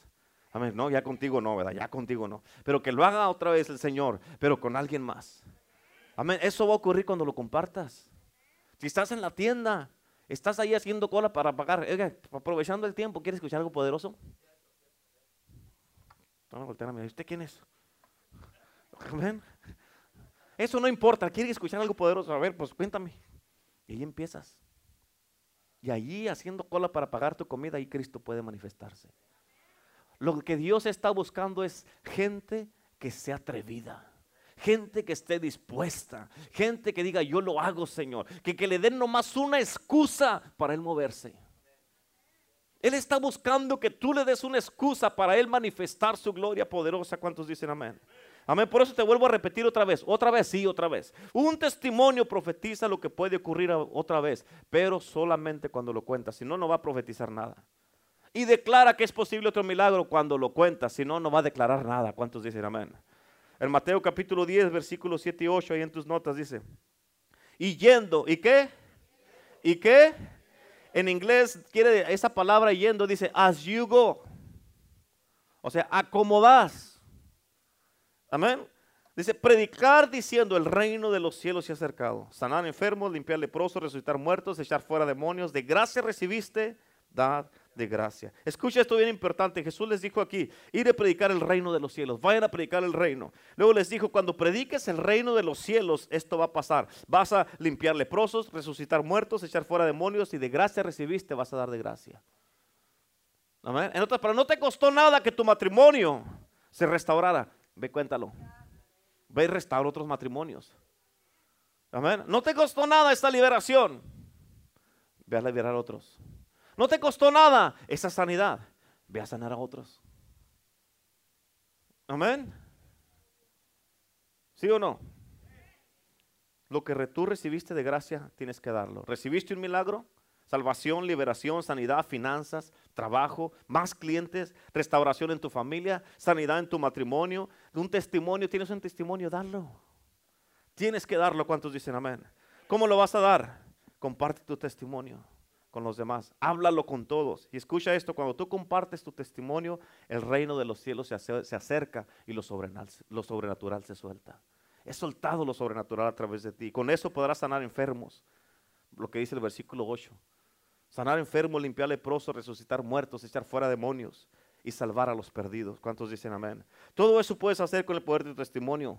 Amén. No, ya contigo no, ¿verdad? Ya contigo no. Pero que lo haga otra vez el Señor, pero con alguien más. Amén. Eso va a ocurrir cuando lo compartas. Si estás en la tienda, estás ahí haciendo cola para pagar, aprovechando el tiempo, ¿quieres escuchar algo poderoso? ¿Usted quién es? Amén. Eso no importa, ¿quieres escuchar algo poderoso? A ver, pues cuéntame. Y ahí empiezas. Y allí haciendo cola para pagar tu comida, ahí Cristo puede manifestarse. Lo que Dios está buscando es gente que sea atrevida gente que esté dispuesta, gente que diga yo lo hago Señor, que, que le den nomás una excusa para Él moverse. Él está buscando que tú le des una excusa para Él manifestar su gloria poderosa. ¿Cuántos dicen amén? Amén. Por eso te vuelvo a repetir otra vez, otra vez, sí, otra vez. Un testimonio profetiza lo que puede ocurrir otra vez, pero solamente cuando lo cuentas. Si no, no va a profetizar nada. Y declara que es posible otro milagro cuando lo cuentas. Si no, no va a declarar nada. ¿Cuántos dicen amén? En Mateo capítulo 10, versículos 7 y 8, ahí en tus notas dice, y yendo, ¿y qué? ¿Y qué? En inglés quiere esa palabra yendo, dice, as you go. O sea, acomodas. Amén. Dice, predicar diciendo el reino de los cielos se ha acercado. Sanar enfermos, limpiar leprosos, resucitar muertos, echar fuera demonios. De gracia recibiste, dad de gracia. Escucha esto bien importante. Jesús les dijo aquí, ir a predicar el reino de los cielos. Vayan a predicar el reino. Luego les dijo, cuando prediques el reino de los cielos, esto va a pasar. Vas a limpiar leprosos, resucitar muertos, echar fuera demonios y de gracia recibiste, vas a dar de gracia. Amén. En otras palabras, no te costó nada que tu matrimonio se restaurara. Ve, cuéntalo. Ve y restaura otros matrimonios. Amén. No te costó nada esta liberación. Ve a liberar otros. No te costó nada esa sanidad. Ve a sanar a otros. Amén. ¿Sí o no? Lo que tú recibiste de gracia tienes que darlo. ¿Recibiste un milagro? Salvación, liberación, sanidad, finanzas, trabajo, más clientes, restauración en tu familia, sanidad en tu matrimonio, un testimonio. ¿Tienes un testimonio? Dalo. Tienes que darlo. ¿Cuántos dicen amén? ¿Cómo lo vas a dar? Comparte tu testimonio con los demás. Háblalo con todos. Y escucha esto, cuando tú compartes tu testimonio, el reino de los cielos se, acerca y lo sobrenatural, lo sobrenatural se suelta. Es soltado lo sobrenatural a través de ti. Con eso podrás sanar enfermos. Lo que dice el versículo 8. Sanar enfermos, limpiar leprosos, resucitar muertos, echar fuera demonios y salvar a los perdidos. ¿Cuántos dicen amén? Todo eso puedes hacer con el poder de tu testimonio.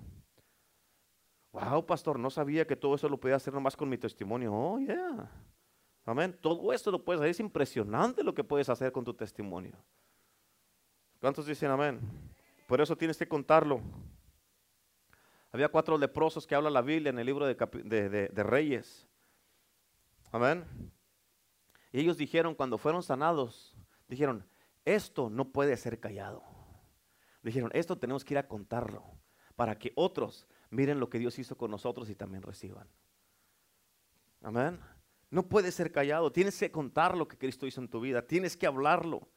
Wow, pastor, no sabía que todo eso lo podía hacer nomás con mi testimonio. Oh, yeah. Amén. Todo esto lo puedes hacer. Es impresionante lo que puedes hacer con tu testimonio. ¿Cuántos dicen amén? Por eso tienes que contarlo. Había cuatro leprosos que habla la Biblia en el libro de, de Reyes. Amén. Y ellos dijeron, cuando fueron sanados, dijeron, esto no puede ser callado. Dijeron, esto tenemos que ir a contarlo para que otros miren lo que Dios hizo con nosotros y también reciban. Amén. No puede ser callado. Tienes que contar lo que Cristo hizo en tu vida. Tienes que hablarlo.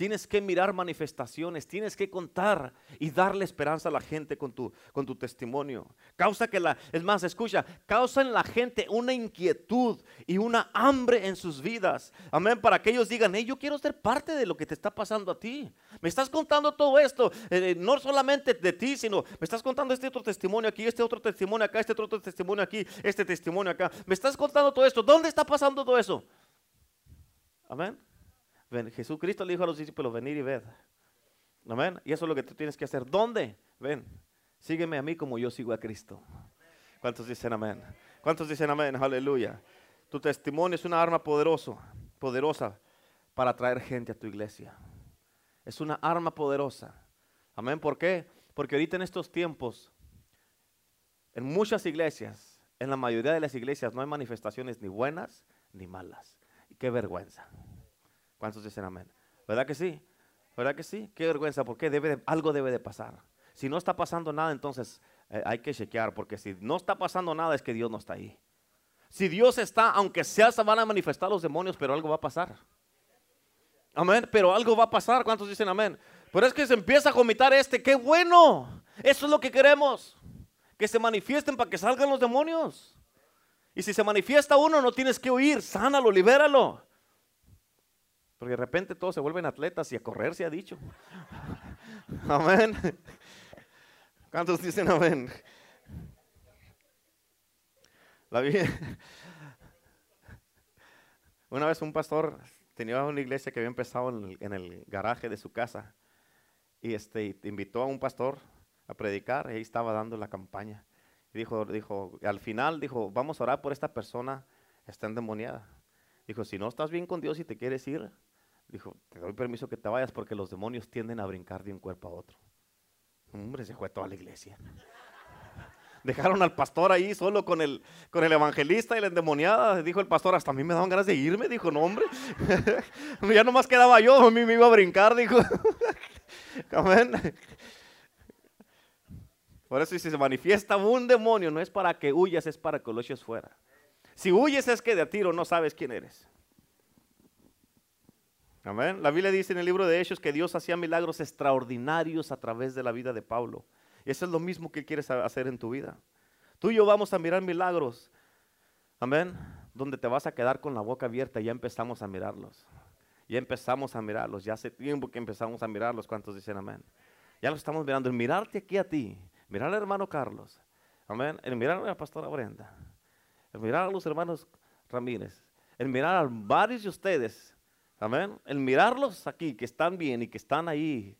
Tienes que mirar manifestaciones, tienes que contar y darle esperanza a la gente con tu, con tu testimonio. Causa que la, es más, escucha, causa en la gente una inquietud y una hambre en sus vidas. Amén, para que ellos digan, hey, yo quiero ser parte de lo que te está pasando a ti. Me estás contando todo esto, eh, no solamente de ti, sino me estás contando este otro testimonio aquí, este otro testimonio acá, este otro testimonio aquí, este testimonio acá. Me estás contando todo esto. ¿Dónde está pasando todo eso? Amén. Ven, Jesucristo le dijo a los discípulos, venir y ved. Amén. Y eso es lo que tú tienes que hacer. ¿Dónde? Ven, sígueme a mí como yo sigo a Cristo. ¿Cuántos dicen amén? ¿Cuántos dicen amén? Aleluya. Tu testimonio es una arma poderoso, poderosa para atraer gente a tu iglesia. Es una arma poderosa. Amén. ¿Por qué? Porque ahorita en estos tiempos, en muchas iglesias, en la mayoría de las iglesias, no hay manifestaciones ni buenas ni malas. Y qué vergüenza. ¿Cuántos dicen amén? ¿Verdad que sí? ¿Verdad que sí? Qué vergüenza, porque debe algo debe de pasar. Si no está pasando nada, entonces eh, hay que chequear, porque si no está pasando nada es que Dios no está ahí. Si Dios está, aunque sea, se van a manifestar los demonios, pero algo va a pasar. Amén, pero algo va a pasar. ¿Cuántos dicen amén? Pero es que se empieza a comitar este, qué bueno. Eso es lo que queremos. Que se manifiesten para que salgan los demonios. Y si se manifiesta uno, no tienes que huir, sánalo, libéralo. Porque de repente todos se vuelven atletas y a correr se ha dicho. [LAUGHS] Amén. ¿Cuántos dicen amén? La [LAUGHS] Una vez un pastor tenía una iglesia que había empezado en el, garaje de su casa y este invitó a un pastor a predicar y ahí estaba dando la campaña. Y dijo, dijo, al final dijo, vamos a orar por esta persona, está endemoniada. Dijo, si no estás bien con Dios y te quieres ir, dijo, te doy permiso que te vayas porque los demonios tienden a brincar de un cuerpo a otro. Hombre, se fue toda la iglesia. [LAUGHS] Dejaron al pastor ahí solo con el, con el evangelista y la endemoniada. Dijo el pastor, hasta a mí me daban ganas de irme. Dijo, no, hombre. [LAUGHS] ya nomás quedaba yo, a mí me iba a brincar. Dijo, [LAUGHS] amén. Por eso si se manifiesta un demonio, no es para que huyas, es para que lo eches fuera. Si huyes es que de a tiro no sabes quién eres. Amén. La Biblia dice en el libro de Hechos que Dios hacía milagros extraordinarios a través de la vida de Pablo. Y eso es lo mismo que quieres hacer en tu vida. Tú y yo vamos a mirar milagros. Amén. Donde te vas a quedar con la boca abierta. Ya empezamos a mirarlos. Ya empezamos a mirarlos. Ya hace tiempo que empezamos a mirarlos. ¿Cuántos dicen amén? Ya los estamos mirando. El mirarte aquí a ti. Mirar al hermano Carlos. Amén. El mirar a la pastora Brenda. El mirar a los hermanos Ramírez. El mirar a varios de ustedes Amén. El mirarlos aquí, que están bien y que están ahí,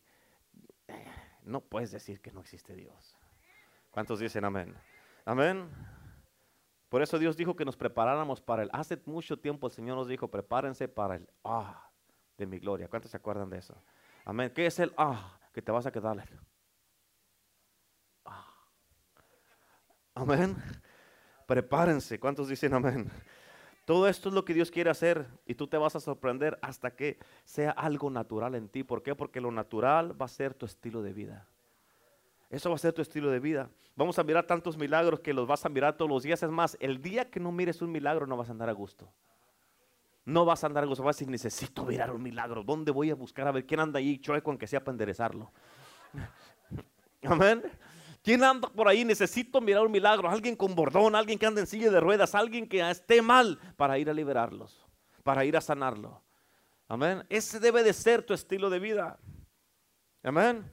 no puedes decir que no existe Dios. ¿Cuántos dicen amén? Amén. Por eso Dios dijo que nos preparáramos para el. Hace mucho tiempo el Señor nos dijo, prepárense para el ah de mi gloria. ¿Cuántos se acuerdan de eso? Amén. ¿Qué es el ah que te vas a quedar? Ah. Amén. Prepárense. ¿Cuántos dicen amén? Todo esto es lo que Dios quiere hacer y tú te vas a sorprender hasta que sea algo natural en ti. ¿Por qué? Porque lo natural va a ser tu estilo de vida. Eso va a ser tu estilo de vida. Vamos a mirar tantos milagros que los vas a mirar todos los días. Es más, el día que no mires un milagro no vas a andar a gusto. No vas a andar a gusto. Vas a decir, necesito mirar un milagro. ¿Dónde voy a buscar a ver quién anda ahí chueco que sea para enderezarlo? [LAUGHS] Amén. ¿Quién anda por ahí? Necesito mirar un milagro. Alguien con bordón, alguien que anda en silla de ruedas, alguien que esté mal para ir a liberarlos, para ir a sanarlo. Amén. Ese debe de ser tu estilo de vida. Amén.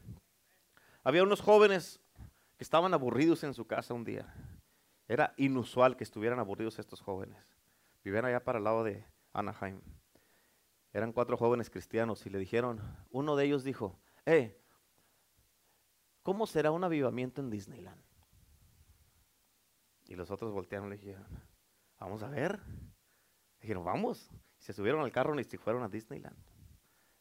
Había unos jóvenes que estaban aburridos en su casa un día. Era inusual que estuvieran aburridos estos jóvenes. Vivían allá para el lado de Anaheim. Eran cuatro jóvenes cristianos y le dijeron, uno de ellos dijo, eh, ¿cómo será un avivamiento en Disneyland? Y los otros voltearon y le dijeron, vamos a ver. Dijeron, vamos. se subieron al carro y se fueron a Disneyland.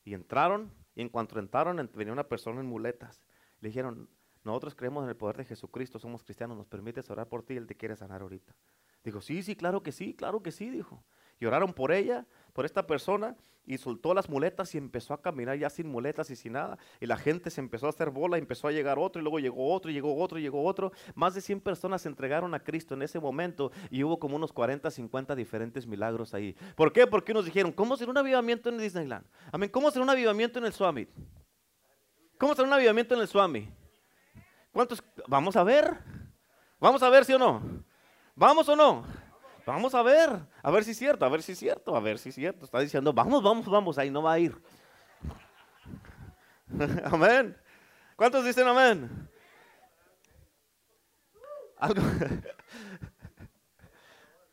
Y entraron, y en cuanto entraron, venía una persona en muletas. Le dijeron, nosotros creemos en el poder de Jesucristo, somos cristianos, nos permites orar por ti, Él te quiere sanar ahorita. Dijo, sí, sí, claro que sí, claro que sí, dijo. Y oraron por ella, por esta persona, y soltó las muletas y empezó a caminar ya sin muletas y sin nada. Y la gente se empezó a hacer bola, empezó a llegar otro, y luego llegó otro, y llegó otro, y llegó otro. Más de 100 personas se entregaron a Cristo en ese momento y hubo como unos 40, 50 diferentes milagros ahí. ¿Por qué? Porque unos dijeron, ¿cómo será un avivamiento en Disneyland? Amén, ¿cómo será un avivamiento en el Swami? ¿Cómo será un avivamiento en el Swami? ¿Cuántos? Vamos a ver. Vamos a ver, ¿sí o no? ¿Vamos o no? Vamos a ver, a ver si es cierto, a ver si es cierto, a ver si es cierto. Está diciendo, vamos, vamos, vamos, ahí no va a ir. [LAUGHS] amén. ¿Cuántos dicen amén? [LAUGHS]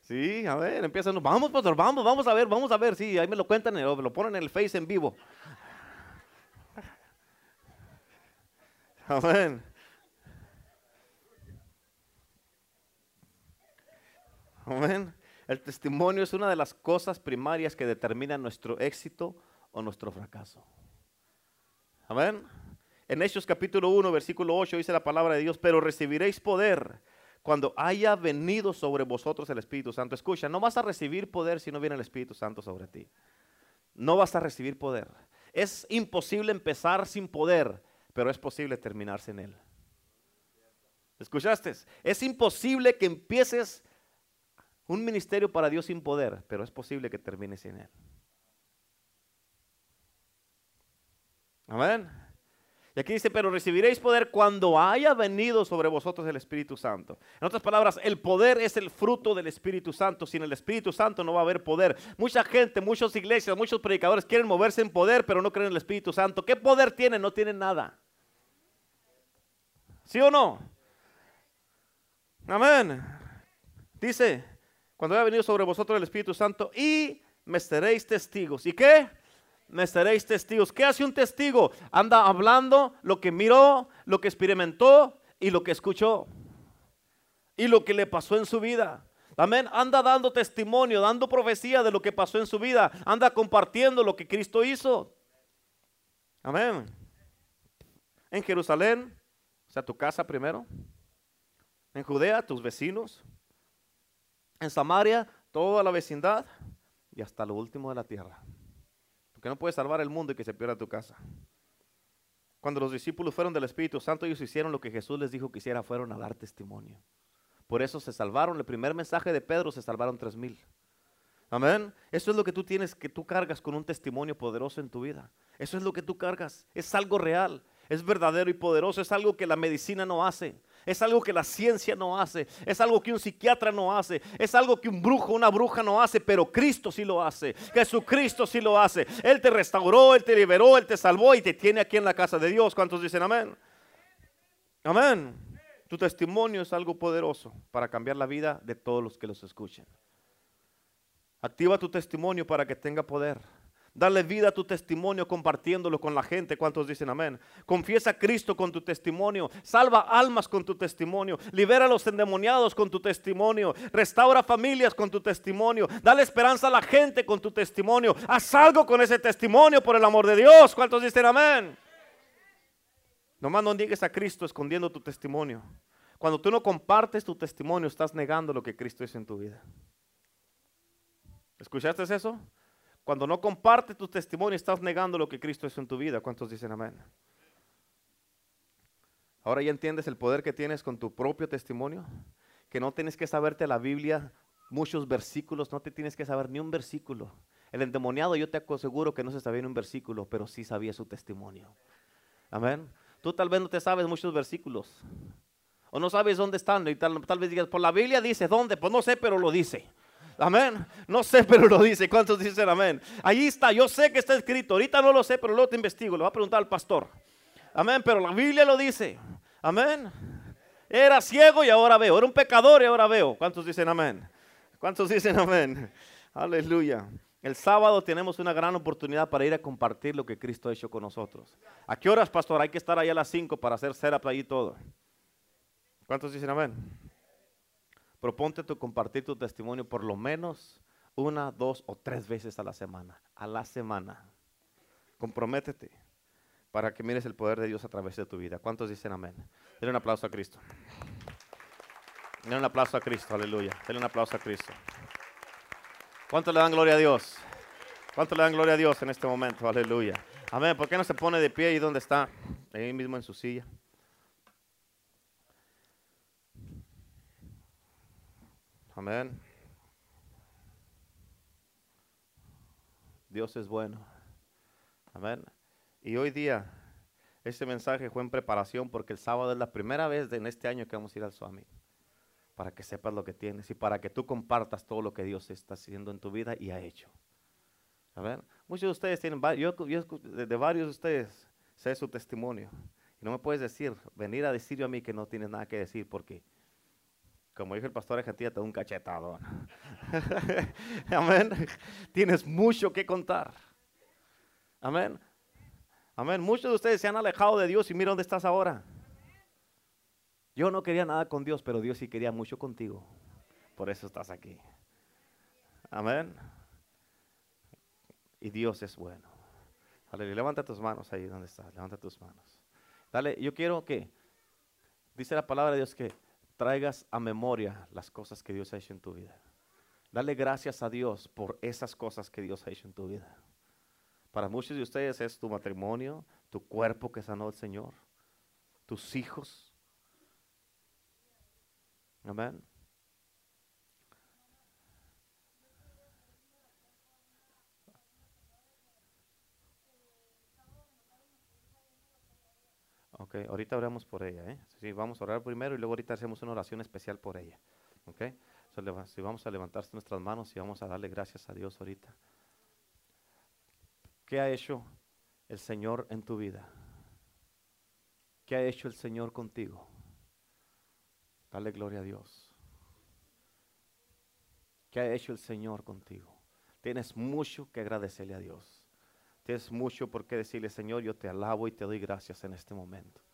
Sí, a ver, empiezan, vamos, pastor, vamos, vamos a ver, vamos a ver, sí, ahí me lo cuentan, o me lo ponen en el Face en vivo. [LAUGHS] Amén. Amén. El testimonio es una de las cosas primarias que determinan nuestro éxito o nuestro fracaso. Amén. En Hechos capítulo 1, versículo 8 dice la palabra de Dios, pero recibiréis poder cuando haya venido sobre vosotros el Espíritu Santo. Escucha, no vas a recibir poder si no viene el Espíritu Santo sobre ti. No vas a recibir poder. Es imposible empezar sin poder, pero es posible terminar sin él. ¿Escuchaste? Es imposible que empieces un ministerio para Dios sin poder, pero es posible que termines sin él. Amén. Y aquí dice, pero recibiréis poder cuando haya venido sobre vosotros el Espíritu Santo. En otras palabras, el poder es el fruto del Espíritu Santo. Sin el Espíritu Santo no va a haber poder. Mucha gente, muchas iglesias, muchos predicadores quieren moverse en poder, pero no creen en el Espíritu Santo. ¿Qué poder tienen? No tienen nada. ¿Sí o no? Amén. Dice, cuando haya venido sobre vosotros el Espíritu Santo y me seréis testigos. ¿Y qué? me seréis testigos. ¿Qué hace un testigo? Anda hablando lo que miró, lo que experimentó y lo que escuchó. Y lo que le pasó en su vida. Amén. Anda dando testimonio, dando profecía de lo que pasó en su vida. Anda compartiendo lo que Cristo hizo. Amén. En Jerusalén, o sea, tu casa primero. En Judea, tus vecinos. En Samaria, toda la vecindad. Y hasta lo último de la tierra que no puedes salvar el mundo y que se pierda tu casa. Cuando los discípulos fueron del Espíritu Santo, ellos hicieron lo que Jesús les dijo que hiciera, fueron a dar testimonio. Por eso se salvaron. El primer mensaje de Pedro se salvaron tres mil. Amén. Eso es lo que tú tienes, que tú cargas con un testimonio poderoso en tu vida. Eso es lo que tú cargas. Es algo real, es verdadero y poderoso. Es algo que la medicina no hace. Es algo que la ciencia no hace. Es algo que un psiquiatra no hace. Es algo que un brujo, una bruja no hace. Pero Cristo sí lo hace. Jesucristo sí lo hace. Él te restauró, Él te liberó, Él te salvó y te tiene aquí en la casa de Dios. ¿Cuántos dicen amén? Amén. Tu testimonio es algo poderoso para cambiar la vida de todos los que los escuchen. Activa tu testimonio para que tenga poder. Dale vida a tu testimonio compartiéndolo con la gente. ¿Cuántos dicen amén? Confiesa a Cristo con tu testimonio. Salva almas con tu testimonio. Libera a los endemoniados con tu testimonio. Restaura familias con tu testimonio. Dale esperanza a la gente con tu testimonio. Haz algo con ese testimonio por el amor de Dios. ¿Cuántos dicen amén? Nomás no niegues a Cristo escondiendo tu testimonio. Cuando tú no compartes tu testimonio, estás negando lo que Cristo hizo en tu vida. ¿Escuchaste eso? Cuando no compartes tu testimonio, estás negando lo que Cristo hizo en tu vida. ¿Cuántos dicen amén? Ahora ya entiendes el poder que tienes con tu propio testimonio. Que no tienes que saberte la Biblia, muchos versículos, no te tienes que saber ni un versículo. El endemoniado, yo te aseguro que no se sabía ni un versículo, pero sí sabía su testimonio. Amén. Tú tal vez no te sabes muchos versículos. O no sabes dónde están. Y tal, vez digas, por la Biblia dice, ¿dónde? Pues no sé, pero lo dice. Amén. No sé, [LAUGHS] pero lo dice. ¿Cuántos dicen amén? Ahí está. Yo sé que está escrito. Ahorita no lo sé, pero luego te investigo. Le voy a preguntar al pastor. Amén. Pero la Biblia lo dice. Amén. Era ciego y ahora veo. Era un pecador y ahora veo. ¿Cuántos dicen amén? ¿Cuántos dicen amén? [LAUGHS] Aleluya. El sábado tenemos una gran oportunidad para ir a compartir lo que Cristo ha hecho con nosotros. ¿A qué horas, pastor? Hay que estar ahí a las 5 para hacer setup ahí todo. ¿Cuántos dicen amén? Proponte tu compartir tu testimonio por lo menos una, dos o tres veces a la semana. A la semana. Comprométete para que mires el poder de Dios a través de tu vida. ¿Cuántos dicen amén? Denle un aplauso a Cristo. Denle un aplauso a Cristo, aleluya. Denle un aplauso a Cristo. ¿Cuántos le dan gloria a Dios? ¿Cuántos le dan gloria a Dios en este momento? Aleluya. Amén. ¿Por qué no se pone de pie ahí donde está? Ahí mismo en su silla. Amén. Dios es bueno. Amén. Y hoy día, este mensaje fue en preparación porque el sábado es la primera vez en este año que vamos a ir al Swami. Para que sepas lo que tienes y para que tú compartas todo lo que Dios está haciendo en tu vida y ha hecho. Amén. Muchos de ustedes tienen, yo, de varios de ustedes sé su testimonio. Y no me puedes decir, venir a decir a mí que no tienes nada que decir porque Como dijo el pastor Argentina, te da un cachetado. [LAUGHS] Amén. Tienes mucho que contar. Amén. Amén. Muchos de ustedes se han alejado de Dios y mira dónde estás ahora. Yo no quería nada con Dios, pero Dios sí quería mucho contigo. Por eso estás aquí. Amén. Y Dios es bueno. Aleluya. Levanta tus manos ahí donde estás. Levanta tus manos. Dale, yo quiero que, dice la palabra de Dios, que traigas a memoria las cosas que Dios ha hecho en tu vida. Dale gracias a Dios por esas cosas que Dios ha hecho en tu vida. Para muchos de ustedes es tu matrimonio, tu cuerpo que sanó el Señor, tus hijos. Amén. Ok, ahorita oramos por ella, ¿eh? Sí, vamos a orar primero y luego ahorita hacemos una oración especial por ella. Ok, si vamos a levantar nuestras manos y vamos a darle gracias a Dios ahorita. ¿Qué ha hecho el Señor en tu vida? ¿Qué ha hecho el Señor contigo? Dale gloria a Dios. ¿Qué ha hecho el Señor contigo? Tienes mucho que agradecerle a Dios. Tienes mucho por qué decirle, Señor, yo te alabo y te doy gracias en este momento.